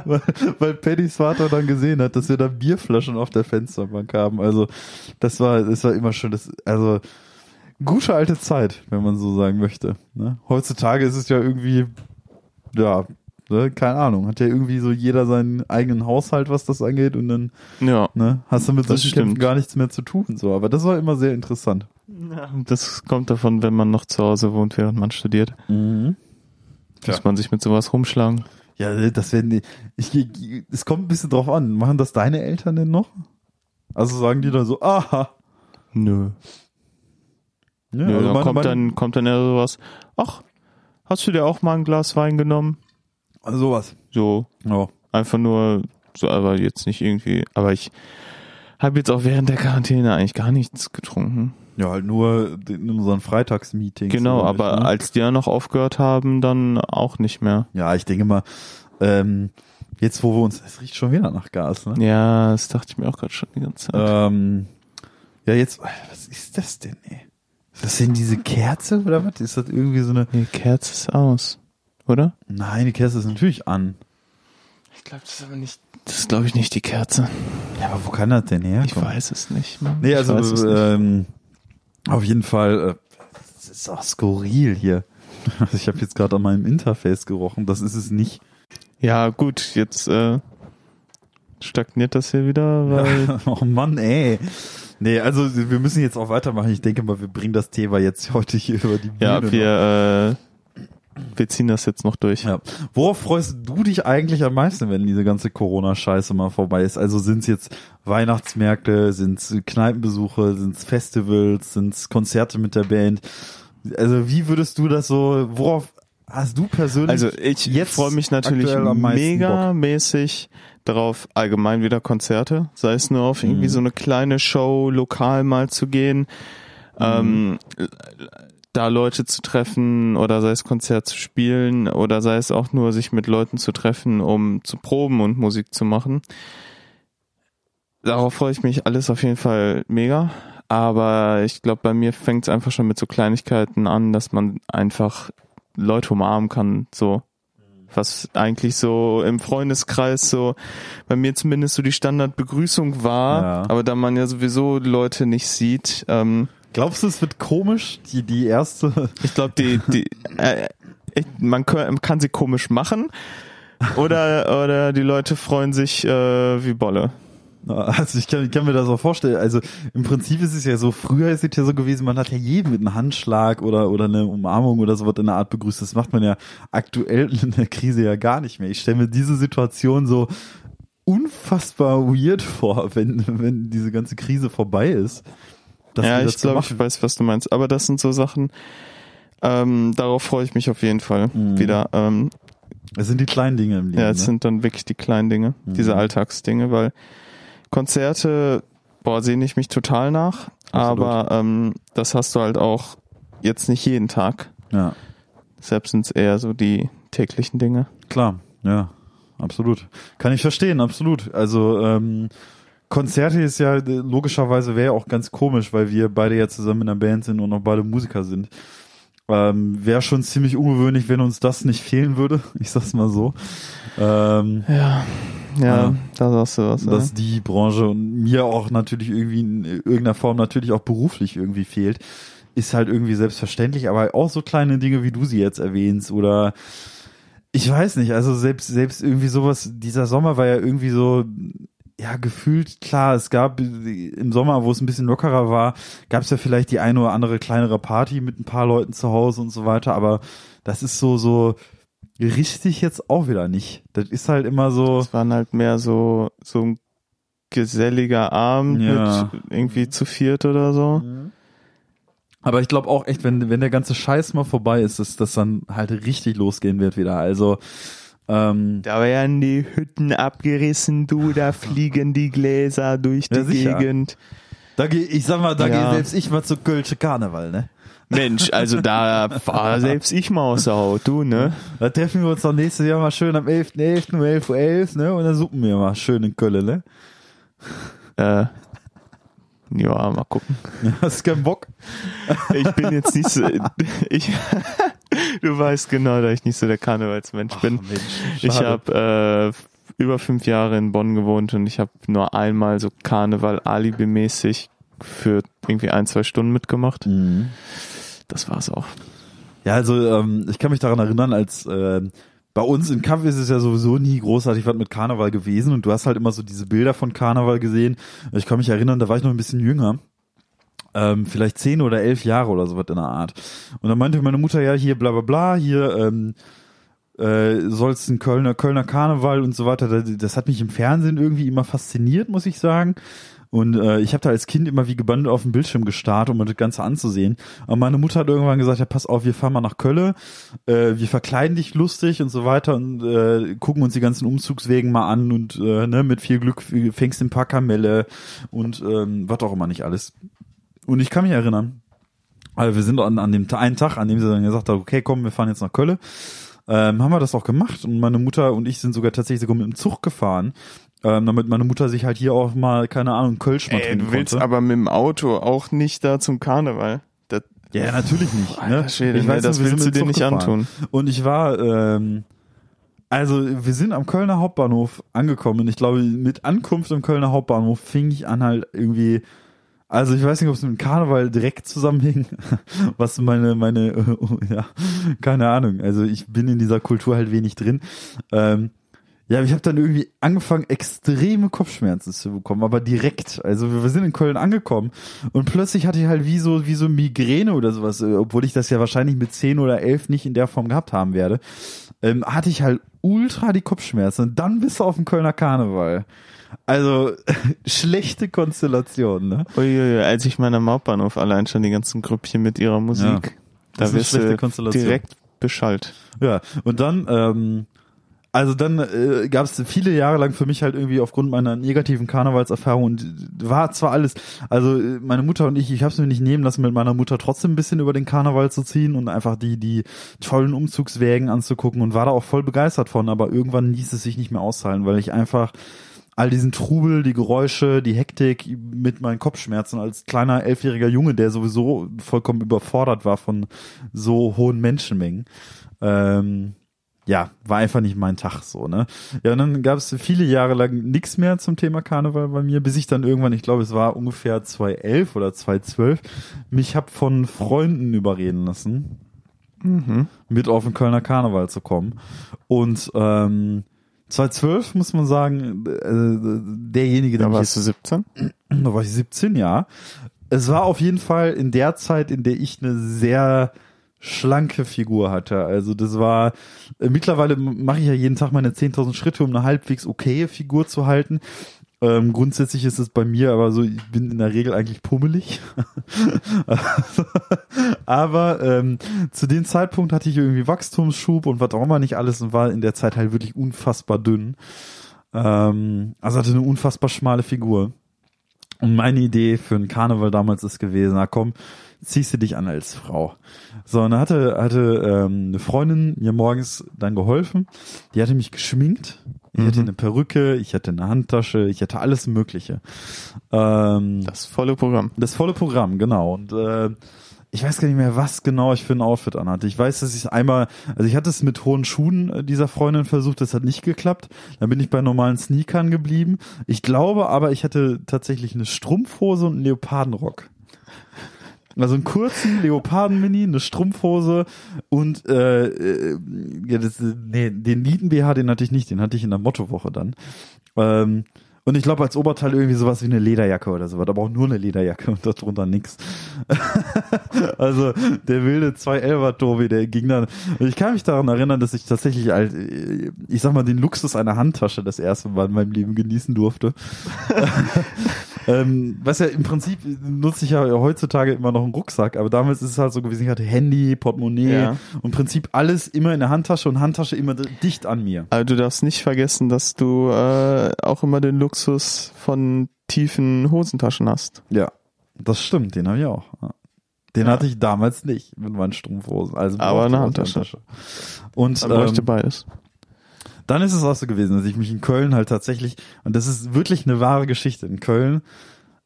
Weil, [laughs] weil Paddys Vater dann gesehen hat, dass wir da Bierflaschen auf der Fensterbank haben. Also das war, das war immer schön. Das, also gute alte Zeit, wenn man so sagen möchte. Ne? Heutzutage ist es ja irgendwie, ja, ne, keine Ahnung, hat ja irgendwie so jeder seinen eigenen Haushalt, was das angeht, und dann Ja. ne, hast du mit solchen Kämpfen stimmt. gar nichts mehr zu tun. So, aber das war immer sehr interessant. ja. Das kommt davon, wenn man noch zu Hause wohnt, während man studiert. Mhm. Tja. Muss man sich mit sowas rumschlagen. Ja, das werden die, ich, ich, es kommt ein bisschen drauf an. Machen das deine Eltern denn noch? Also sagen die dann so, aha. Nö. Ja, Nö, also dann meine- kommt meine- dann kommt dann eher sowas. Ach, hast du dir auch mal ein Glas Wein genommen? also sowas. So Ja. einfach nur so, aber jetzt nicht irgendwie. Aber ich habe jetzt auch während der Quarantäne eigentlich gar nichts getrunken. Ja, halt nur in unseren Freitagsmeetings. Genau, aber ne? als die ja noch aufgehört haben, dann auch nicht mehr. Ja, ich denke mal, ähm, jetzt wo wir uns, es riecht schon wieder nach Gas, ne? Ja, das dachte ich mir auch gerade schon die ganze Zeit. Ähm, ja, jetzt, was ist das denn, ey? Ist das denn diese Kerze oder was? Ist das irgendwie so eine, Die Kerze ist aus, oder? nein, die Kerze ist natürlich an. Ich glaube, das ist aber nicht. Das ist, glaube ich, nicht die Kerze. Ja, aber wo kann das denn herkommen? Ich weiß es nicht. Mann. Nee, also es nicht. Auf jeden Fall, äh, das ist auch skurril hier. [laughs] Also ich habe jetzt gerade an meinem Interface gerochen, das ist es nicht. Ja, gut, jetzt äh, stagniert das hier wieder, weil. [laughs] oh Mann, ey. Nee, also wir müssen jetzt auch weitermachen. Ich denke mal, wir bringen das Thema jetzt heute hier über die Bühne. ja, wir, äh, wir ziehen das jetzt noch durch. Ja. Worauf freust du dich eigentlich am meisten, wenn diese ganze Corona-Scheiße mal vorbei ist? Also sind es jetzt Weihnachtsmärkte, sind es Kneipenbesuche, sind es Festivals, sind es Konzerte mit der Band? Also wie würdest du das so, worauf hast du persönlich Also ich freue mich natürlich mega mäßig darauf, allgemein wieder Konzerte, sei es nur auf irgendwie Mhm. so eine kleine Show lokal mal zu gehen, ähm, da Leute zu treffen oder sei es Konzert zu spielen oder sei es auch nur sich mit Leuten zu treffen, um zu proben und Musik zu machen. Darauf freue ich mich alles auf jeden Fall mega. Aber ich glaube, bei mir fängt es einfach schon mit so Kleinigkeiten an, dass man einfach Leute umarmen kann, so. Was eigentlich so im Freundeskreis so bei mir zumindest so die Standardbegrüßung war, Ja. aber da man ja sowieso Leute nicht sieht, ähm, Glaubst du, es wird komisch, die, die erste? ich glaube, die, die äh, man kann, kann sie komisch machen oder oder die Leute freuen sich äh, wie Bolle. Also ich kann, ich kann mir das auch vorstellen. Also im Prinzip ist es ja so, früher ist es ja so gewesen, man hat ja jeden mit einem Handschlag oder, oder eine Umarmung oder sowas in der Art begrüßt. Das macht man ja aktuell in der Krise ja gar nicht mehr. Ich stelle mir diese Situation so unfassbar weird vor, wenn, wenn diese ganze Krise vorbei ist. Das ja, ich glaube, ich weiß, was du meinst. Aber das sind so Sachen, ähm, darauf freue ich mich auf jeden Fall Mhm. wieder. Ähm, Es sind die kleinen Dinge im Leben. ja, es ne? sind dann wirklich die kleinen Dinge, Mhm. diese Alltagsdinge, weil Konzerte, boah, sehne ich mich total nach. Absolut. Aber ähm, das hast du halt auch jetzt nicht jeden Tag. ja. Deshalb sind es eher so die täglichen Dinge. Klar, ja, absolut. Kann ich verstehen, absolut. Also ähm, Konzerte ist ja äh, logischerweise wäre ja auch ganz komisch, weil wir beide ja zusammen in einer Band sind und auch beide Musiker sind. Ähm, wäre schon ziemlich ungewöhnlich, wenn uns das nicht fehlen würde. [laughs] Ich sag's mal so. Ähm, Ja, ja, Ja. da sagst du was. dass ja. die Branche und mir auch natürlich irgendwie in irgendeiner Form natürlich auch beruflich irgendwie fehlt, ist halt irgendwie selbstverständlich, aber auch so kleine Dinge, wie du sie jetzt erwähnst oder ich weiß nicht, also selbst, selbst irgendwie sowas, dieser Sommer war ja irgendwie so, ja, gefühlt, klar, es gab im Sommer, wo es ein bisschen lockerer war, gab es ja vielleicht die eine oder andere kleinere Party mit ein paar Leuten zu Hause und so weiter, aber das ist so, so richtig jetzt auch wieder nicht. Das ist halt immer so, Es waren halt mehr so, so ein geselliger Abend Ja. mit irgendwie zu viert oder so. Aber ich glaube auch echt, wenn, wenn der ganze Scheiß mal vorbei ist, dass das dann halt richtig losgehen wird wieder. Also, ähm, Da werden die Hütten abgerissen, du, da fliegen die Gläser durch die sicher. Gegend. da geh, ich sag mal, da Ja. gehe selbst ich mal zu Kölsche Karneval, ne? Mensch, also da war [laughs] selbst ich mal aus der Haut, du, ne? Da treffen wir uns dann nächstes Jahr mal schön am 11.11. um 11.11 Uhr, ne? Und dann suppen wir mal schön in Köln, ne? Äh, ja, mal gucken. [laughs] Hast keinen Bock? Ich bin jetzt nicht so, ich, [laughs] Du weißt genau, dass ich nicht so der Karnevalsmensch bin. Mensch, Ich habe äh, über fünf Jahre in Bonn gewohnt und ich habe nur einmal so Karneval alibimäßig für irgendwie ein, zwei Stunden mitgemacht. Mhm. Das war's auch. Ja, also ähm, ich kann mich daran erinnern, als äh, bei uns in Kampf ist es ja sowieso nie großartig was mit Karneval gewesen und du hast halt immer so diese Bilder von Karneval gesehen. Ich kann mich erinnern, da war ich noch ein bisschen jünger. Ähm, vielleicht zehn oder elf Jahre oder sowas in der Art. Und dann meinte meine Mutter ja hier bla bla bla, hier ähm, äh, soll's ein Kölner, Kölner Karneval und so weiter. Das hat mich im Fernsehen irgendwie immer fasziniert, muss ich sagen. Und äh, ich habe da als Kind immer wie gebannt auf dem Bildschirm gestarrt, um mir das Ganze anzusehen. Aber meine Mutter hat irgendwann gesagt, ja, pass auf, wir fahren mal nach Köln, äh, wir verkleiden dich lustig und so weiter und äh, gucken uns die ganzen Umzugswegen mal an und äh, ne, mit viel Glück fängst ein paar Kamelle und ähm, was auch immer nicht alles. Und ich kann mich erinnern, also wir sind an, an dem einen Tag, an dem sie dann gesagt hat, okay, komm, wir fahren jetzt nach Köln. Ähm, haben wir das auch gemacht und meine Mutter und ich sind sogar tatsächlich sogar mit dem Zug gefahren, ähm, damit meine Mutter sich halt hier auch mal, keine Ahnung, Kölsch mal Ey, trinken du willst aber mit dem Auto auch nicht da zum Karneval. Das, Ja, natürlich nicht. Ne? Alter Schwede, ich nee, weiß das wir willst du dir nicht gefahren. antun. Und ich war, ähm, also wir sind am Kölner Hauptbahnhof angekommen und ich glaube, mit Ankunft am Kölner Hauptbahnhof fing ich an halt irgendwie, also ich weiß nicht, ob es mit dem Karneval direkt zusammenhing, [laughs] was meine, meine, [laughs] ja, keine Ahnung. Also ich bin in dieser Kultur halt wenig drin. Ähm, ja, ich habe dann irgendwie angefangen, extreme Kopfschmerzen zu bekommen, aber direkt. Also wir sind in Köln angekommen und plötzlich hatte ich halt wie so wie so Migräne oder sowas, äh, obwohl ich das ja wahrscheinlich mit 10 oder 11 nicht in der Form gehabt haben werde. Ähm, hatte ich halt ultra die Kopfschmerzen und dann bist du auf dem Kölner Karneval. Also [laughs] schlechte Konstellation, ne? Uiuiui, als ich mal am Hauptbahnhof allein schon die ganzen Grüppchen mit ihrer Musik, Ja. da wirst schlechte du Konstellation. direkt beschallt. Ja, und dann, ähm, also dann äh, gab es viele Jahre lang für mich halt irgendwie aufgrund meiner negativen Karnevalserfahrung und war zwar alles, also äh, meine Mutter und ich, ich habe es mir nicht nehmen lassen, mit meiner Mutter trotzdem ein bisschen über den Karneval zu ziehen und einfach die die tollen Umzugswägen anzugucken und war da auch voll begeistert von, aber irgendwann ließ es sich nicht mehr aushalten, weil ich einfach all diesen Trubel, die Geräusche, die Hektik mit meinen Kopfschmerzen als kleiner elfjähriger Junge, der sowieso vollkommen überfordert war von so hohen Menschenmengen. Ähm, ja, war einfach nicht mein Tag so, ne? Ja, und dann gab es viele Jahre lang nichts mehr zum Thema Karneval bei mir, bis ich dann irgendwann, ich glaube, es war ungefähr 2011 oder 2012, mich hab von Freunden überreden lassen, mit auf den Kölner Karneval zu kommen. Und ähm, 2012 muss man sagen, äh, derjenige, der Da warst du jetzt 17? da war ich 17, ja. Es war auf jeden Fall in der Zeit, in der ich eine sehr schlanke Figur hatte. Also das war, äh, mittlerweile mache ich ja jeden Tag meine 10.000 Schritte, um eine halbwegs okaye Figur zu halten. Ähm, grundsätzlich ist es bei mir aber so, ich bin in der Regel eigentlich pummelig. [laughs] aber ähm, zu dem Zeitpunkt hatte ich irgendwie Wachstumsschub und was auch immer nicht alles und war in der Zeit halt wirklich unfassbar dünn. Ähm, also hatte eine unfassbar schmale Figur. Und meine Idee für einen Karneval damals ist gewesen, na komm, ziehst du dich an als Frau. So, und dann hatte, hatte ähm, eine Freundin mir morgens dann geholfen. Die hatte mich geschminkt. Ich hatte eine Perücke, ich hatte eine Handtasche, ich hatte alles Mögliche. Ähm, Das volle Programm. das volle Programm, genau. Und äh, ich weiß gar nicht mehr, was genau ich für ein Outfit anhatte. Ich weiß, dass ich einmal, also ich hatte es mit hohen Schuhen äh, dieser Freundin versucht, das hat nicht geklappt. Dann bin ich bei normalen Sneakern geblieben. Ich glaube aber, ich hatte tatsächlich eine Strumpfhose und einen Leopardenrock. Also einen kurzen Leoparden-Mini, eine Strumpfhose und äh, äh, ja, das, nee, den Nieten-BH, den hatte ich nicht, den hatte ich in der Mottowoche dann. Ähm, und ich glaube als Oberteil irgendwie sowas wie eine Lederjacke oder sowas, aber auch nur eine Lederjacke und darunter nix. [laughs] also der wilde 211er Tobi, der ging dann. Und ich kann mich daran erinnern, dass ich tatsächlich halt, ich sag mal, den Luxus einer Handtasche das erste Mal in meinem Leben genießen durfte. [laughs] ähm, was ja im Prinzip nutze ich ja heutzutage immer noch einen Rucksack, aber damals ist es halt so gewesen, ich hatte Handy, Portemonnaie Ja. und im Prinzip alles immer in der Handtasche und Handtasche immer dicht an mir. Aber du darfst nicht vergessen, dass du äh, auch immer den Luxus von tiefen Hosentaschen hast. Ja, das stimmt, den habe ich auch. Den Ja. hatte ich damals nicht mit meinen Strumpfhosen. Also Aber eine Handtasche. Und bräuchte ähm, beides. Dann ist es auch so gewesen, dass ich mich in Köln halt tatsächlich, und das ist wirklich eine wahre Geschichte, in Köln,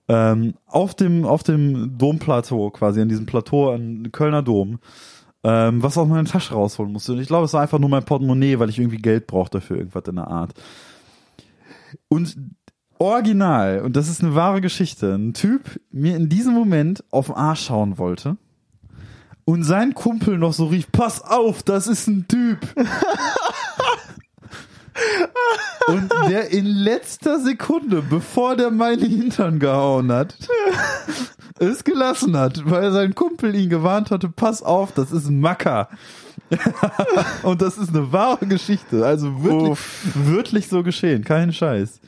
ähm, auf dem, auf dem Domplateau quasi, an diesem Plateau, an Kölner Dom, ähm, was aus meiner Tasche rausholen musste. Und ich glaube, es war einfach nur mein Portemonnaie, weil ich irgendwie Geld brauchte für irgendwas in der Art. Und original, und das ist eine wahre Geschichte, ein Typ mir in diesem Moment auf den Arsch schauen wollte und sein Kumpel noch so rief, pass auf, das ist ein Typ. [laughs] und der in letzter Sekunde, bevor der meine Hintern gehauen hat, es gelassen hat, weil sein Kumpel ihn gewarnt hatte, pass auf, das ist ein Macker. [laughs] und das ist eine wahre Geschichte. Also wirklich, wirklich so geschehen. Kein Scheiß.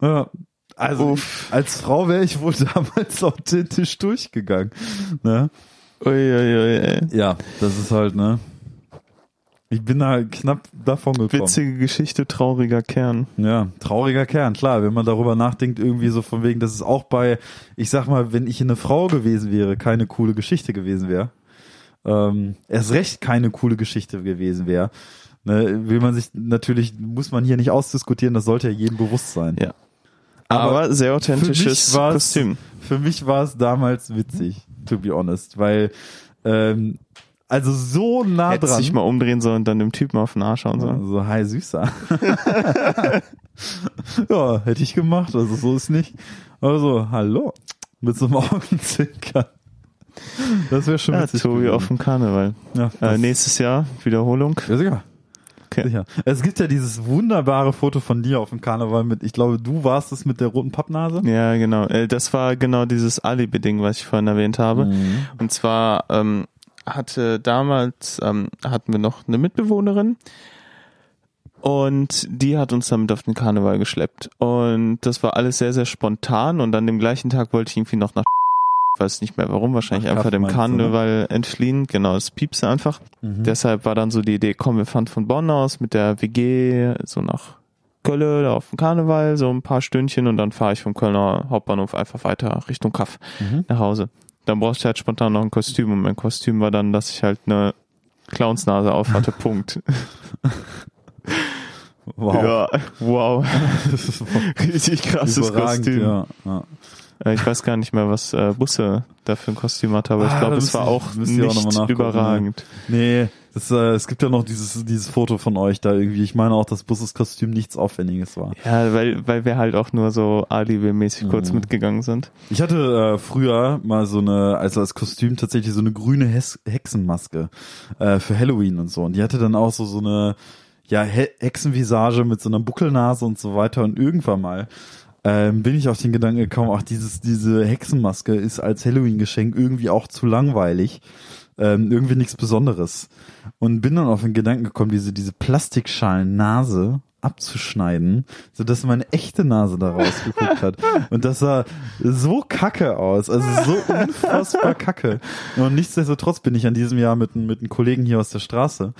Ja. Also Uff. als Frau wäre ich wohl [laughs] damals authentisch durchgegangen. Ne? Uiuiui, ey. Ja, das ist halt, ne? Ich bin da knapp davon gekommen. Witzige Geschichte, trauriger Kern. Ja, trauriger Kern, klar, wenn man darüber nachdenkt, irgendwie so von wegen, dass es auch bei, ich sag mal, wenn ich eine Frau gewesen wäre, keine coole Geschichte gewesen wäre. Ähm, erst recht keine coole Geschichte gewesen wäre. Ne, will man sich natürlich, muss man hier nicht ausdiskutieren, das sollte ja jedem bewusst sein. Ja. Aber, sehr authentisches für Kostüm. Für mich war es damals witzig, to be honest, weil ähm, also so nah Hätte dran. sich mal umdrehen sollen und dann dem Typen auf den Arsch schauen sollen. So, hi Süßer. [laughs] ja, hätte ich gemacht, also so ist nicht. Also, hallo. Mit so einem Augenzwinkern. Das wäre schon Ja, witzig. Tobi gewesen. auf dem Karneval. ja, Äh, nächstes Jahr Wiederholung. ja, sicher. Okay. sicher. Es gibt ja dieses wunderbare Foto von dir auf dem Karneval mit, ich glaube, du warst es mit der roten Pappnase. Ja, genau. Äh, Das war genau dieses Alibi-Ding, was ich vorhin erwähnt habe. Mhm. Und zwar ähm, hatte damals ähm, hatten wir noch eine Mitbewohnerin und die hat uns damit auf den Karneval geschleppt. Und das war alles sehr, sehr spontan und an dem gleichen Tag wollte ich irgendwie noch nach [laughs] ich weiß nicht mehr warum, wahrscheinlich einfach dem meinst du, ne? Karneval entfliehen. Genau, das piepste einfach. Mhm. Deshalb war dann so die Idee, komm, wir fahren von Bonn aus mit der WG so nach Köln auf den Karneval, so ein paar Stündchen und dann fahre ich vom Kölner Hauptbahnhof einfach weiter Richtung Kaff Mhm. nach Hause. Dann brauchte ich halt spontan noch ein Kostüm und mein Kostüm war dann, dass ich halt eine Clownsnase auf hatte, [laughs] Punkt. Wow. Ja, wow. [laughs] Richtig krasses überragend, Kostüm. ja. ja. Äh, Ich weiß gar nicht mehr, was äh, Busse da für ein Kostüm hatte, aber ich Ah, glaube, da es war auch ich- ich auch nicht nachgucken, überragend. Nee, das, äh, es gibt ja noch dieses, dieses Foto von euch da irgendwie. Ich meine auch, dass Busses Kostüm nichts Aufwendiges war. Ja, weil, weil wir halt auch nur so Alibi-mäßig kurz Mhm. mitgegangen sind. Ich hatte äh, früher mal so eine, also als Kostüm tatsächlich so eine grüne Hes Hexenmaske äh, für Halloween und so. Und die hatte dann auch so so eine ja He Hexenvisage mit so einer Buckelnase und so weiter. Und irgendwann mal ähm, bin ich auf den Gedanken gekommen, ach dieses diese Hexenmaske ist als Halloween-Geschenk irgendwie auch zu langweilig. Ähm, irgendwie nichts Besonderes. Und bin dann auf den Gedanken gekommen, diese, diese Plastikschalen-Nase abzuschneiden, sodass meine echte Nase da rausgeguckt hat. [laughs] Und das sah so kacke aus, also so unfassbar kacke. Und nichtsdestotrotz bin ich an diesem Jahr mit, mit einem Kollegen hier aus der Straße.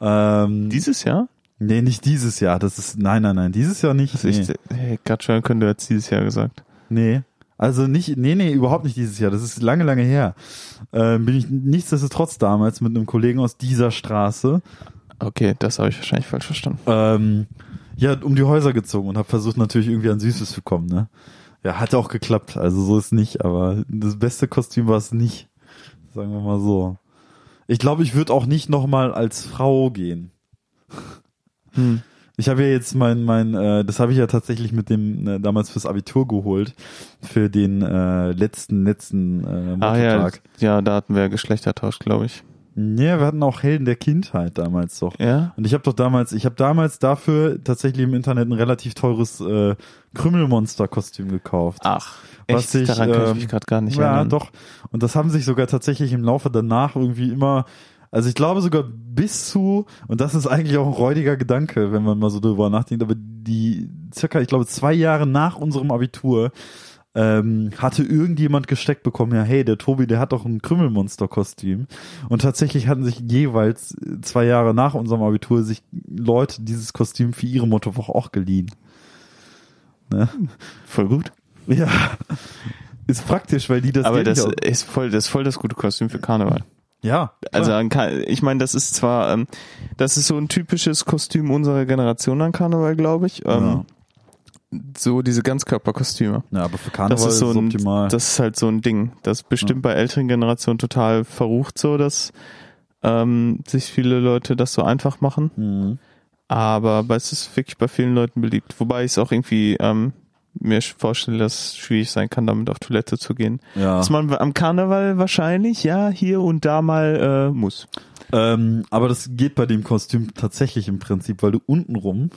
Ähm, Dieses Jahr? nee, nicht dieses Jahr, das ist, nein, nein, nein, dieses Jahr nicht. Also nee. ich, hey, gerade schon könnte jetzt dieses Jahr gesagt. Nee. Also nicht, nee, nee, überhaupt nicht dieses Jahr. Das ist lange, lange her. Ähm, bin ich nichtsdestotrotz damals mit einem Kollegen aus dieser Straße, Okay, das habe ich wahrscheinlich falsch verstanden. ähm, ja, um die Häuser gezogen und habe versucht natürlich irgendwie an Süßes zu kommen, ne? Ja, hat auch geklappt. Also so ist nicht, aber das beste Kostüm war es nicht. Sagen wir mal so. Ich glaube, ich würde auch nicht nochmal als Frau gehen. Hm. Ich habe ja jetzt mein, mein, äh, das habe ich ja tatsächlich mit dem äh, damals fürs Abitur geholt für den äh, letzten letzten äh, Ah ja, ja, da hatten wir Geschlechtertausch, glaube ich. Ja, wir hatten auch Helden der Kindheit damals doch. Ja? Und ich habe doch damals, ich habe damals dafür tatsächlich im Internet ein relativ teures äh, Krümmelmonster-Kostüm gekauft. Ach, Was echt? ich, Daran kann ich ähm, mich gerade gar nicht ja, erinnern. doch. Und das haben sich sogar tatsächlich im Laufe danach irgendwie immer, also ich glaube sogar bis zu, und das ist eigentlich auch ein räudiger Gedanke, wenn man mal so drüber nachdenkt, aber die circa, ich glaube, zwei Jahre nach unserem Abitur ähm, hatte irgendjemand gesteckt bekommen, ja, hey, der Tobi, der hat doch ein Krümmelmonster-Kostüm. Und tatsächlich hatten sich jeweils zwei Jahre nach unserem Abitur sich Leute dieses Kostüm für ihre Mottowoche auch geliehen. Ne? Voll gut. Ja. Ist praktisch, weil die das Aber das ist voll, das ist voll das gute Kostüm für Karneval. Ja, Also ich meine, das ist zwar, ähm, das ist so ein typisches Kostüm unserer Generation an Karneval, glaube ich. Ähm, So diese Ganzkörperkostüme. ja, aber für Karneval Das ist so ein, optimal. das ist halt so ein Ding. Das ist bestimmt bei älteren Generationen total verrucht so, das ähm, sich viele Leute das so einfach machen. Mhm. Aber aber es ist wirklich bei vielen Leuten beliebt. Wobei ich es auch irgendwie ähm, mir vorstelle, dass es schwierig sein kann, damit auf Toilette zu gehen. Ja. Dass man am Karneval wahrscheinlich, ja, hier und da mal äh, muss. Ähm, aber das geht bei dem Kostüm tatsächlich im Prinzip, weil du untenrum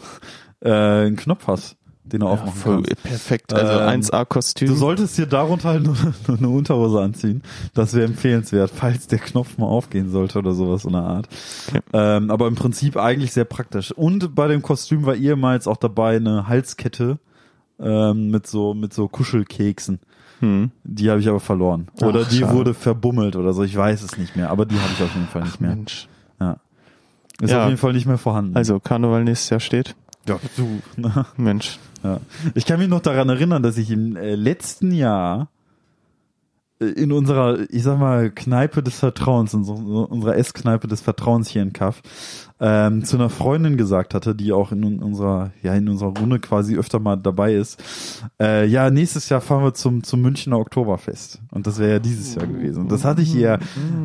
äh, einen Knopf hast, den du aufmachen Voll kannst. perfekt. Also Ähm, 1A-Kostüm. Du solltest dir darunter halt nur, [laughs] nur eine Unterhose anziehen. Das wäre empfehlenswert, falls der Knopf mal aufgehen sollte oder sowas in der Art. Okay. Ähm, aber im Prinzip eigentlich sehr praktisch. Und bei dem Kostüm war ehemals auch dabei eine Halskette ähm, mit so mit so Kuschelkeksen. Hm. Die habe ich aber verloren. Oder Ach, die schade. wurde verbummelt oder so. Ich weiß es nicht mehr. Aber die habe ich auf jeden Fall nicht mehr. Mensch. Ja. Ist Ja. auf jeden Fall nicht mehr vorhanden. Also Karneval nächstes Jahr steht. ja, du. Mensch. Ja. Ich kann mich noch daran erinnern, dass ich im äh, letzten Jahr in unserer, ich sag mal, Kneipe des Vertrauens, in so, unserer Esskneipe des Vertrauens hier in Kaff, ähm, zu einer Freundin gesagt hatte, die auch in unserer, ja, in unserer Runde quasi öfter mal dabei ist, äh, ja, nächstes Jahr fahren wir zum, zum Münchner Oktoberfest. Und das wäre ja dieses Jahr gewesen. Und das hatte ich ja,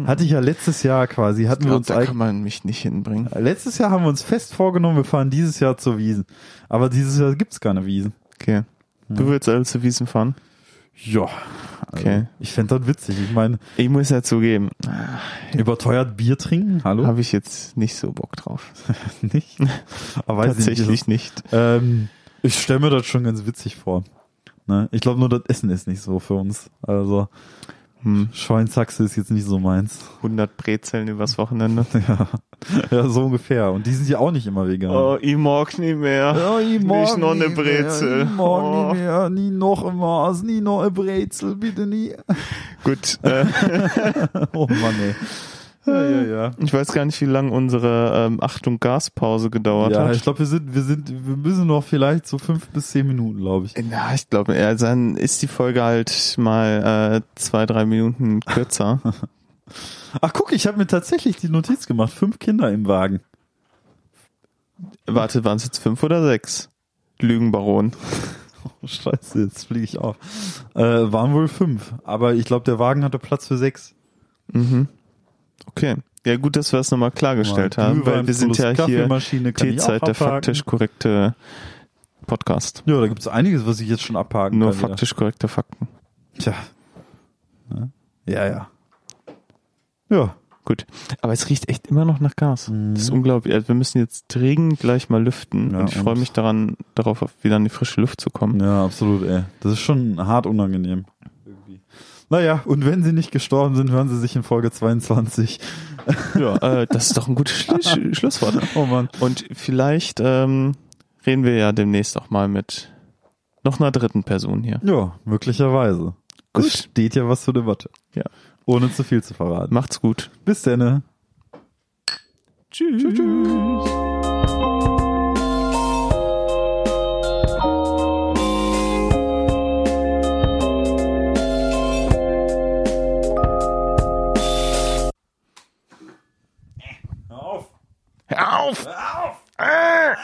hatte ich ja letztes Jahr quasi, hatten wir uns da kann man mich nicht hinbringen. Letztes Jahr haben wir uns fest vorgenommen, wir fahren dieses Jahr zur Wiesen. Aber dieses Jahr gibt's keine Wiesen. Okay. Du willst alle zu Wiesen fahren? Ja. Also, Okay. Ich fände das witzig. Ich meine, Ich muss ja zugeben, überteuert Bier trinken? Hallo? habe ich jetzt nicht so Bock drauf. [laughs] nicht? Aber weiß ich Tatsächlich nicht. nicht. Ähm, ich stelle mir das schon ganz witzig vor. Ne? Ich glaube nur, das Essen ist nicht so für uns. Also Hm. Schweinshaxe ist jetzt nicht so meins. 100 Brezeln übers Wochenende. [laughs] Ja. ja, so ungefähr. Und die sind ja auch nicht immer vegan. Oh, ich mag nicht mehr. Ja, ich Nicht mag noch eine nie mehr, Brezel. Ich mag Oh. nie mehr, nie noch ein Maß, nie noch eine Brezel, bitte nie. Gut, äh, [laughs] Oh Mann, ey. Ja, ja, ja. ich weiß gar nicht, wie lange unsere ähm, Achtung Gaspause gedauert Ja, hat. ich glaube, wir sind, wir sind, wir müssen noch vielleicht so fünf bis zehn Minuten, glaube ich. Ja, ich glaube, also dann ist die Folge halt mal äh, zwei, drei Minuten kürzer. [laughs] Ach, guck, ich habe mir tatsächlich die Notiz gemacht. Fünf Kinder im Wagen. Warte, waren es jetzt fünf oder sechs? Lügenbaron. [laughs] Oh, scheiße, jetzt fliege ich auf. Äh, waren wohl fünf. Aber ich glaube, der Wagen hatte Platz für sechs. Mhm. Okay. Ja, gut, dass wir es nochmal klargestellt haben, weil wir sind ja hier T-Zeit, der faktisch korrekte Podcast. Ja, da gibt's einiges, was ich jetzt schon abhaken Nur kann. wieder. faktisch korrekte Fakten. Tja. Ja, ja. Ja. Gut. Aber es riecht echt immer noch nach Gas. Mhm. Das ist unglaublich. Also wir müssen jetzt dringend gleich mal lüften. Ja, und ich freue mich daran, darauf auf- wieder an die frische Luft zu kommen. Ja, absolut, ey. Das ist schon hart unangenehm. Irgendwie. Naja, und wenn sie nicht gestorben sind, hören sie sich in Folge 22. Ja, äh, das ist doch ein gutes Schlu Sch- [laughs] Schlusswort. Oh Mann. Und vielleicht ähm, reden wir ja demnächst auch mal mit noch einer dritten Person hier. Ja, möglicherweise. Gut. Es steht ja was zur Debatte. Ja. Ohne zu viel zu verraten. Macht's gut. Bis dann. Tschüss. Tschüss. Hör auf! Hör auf! Ah!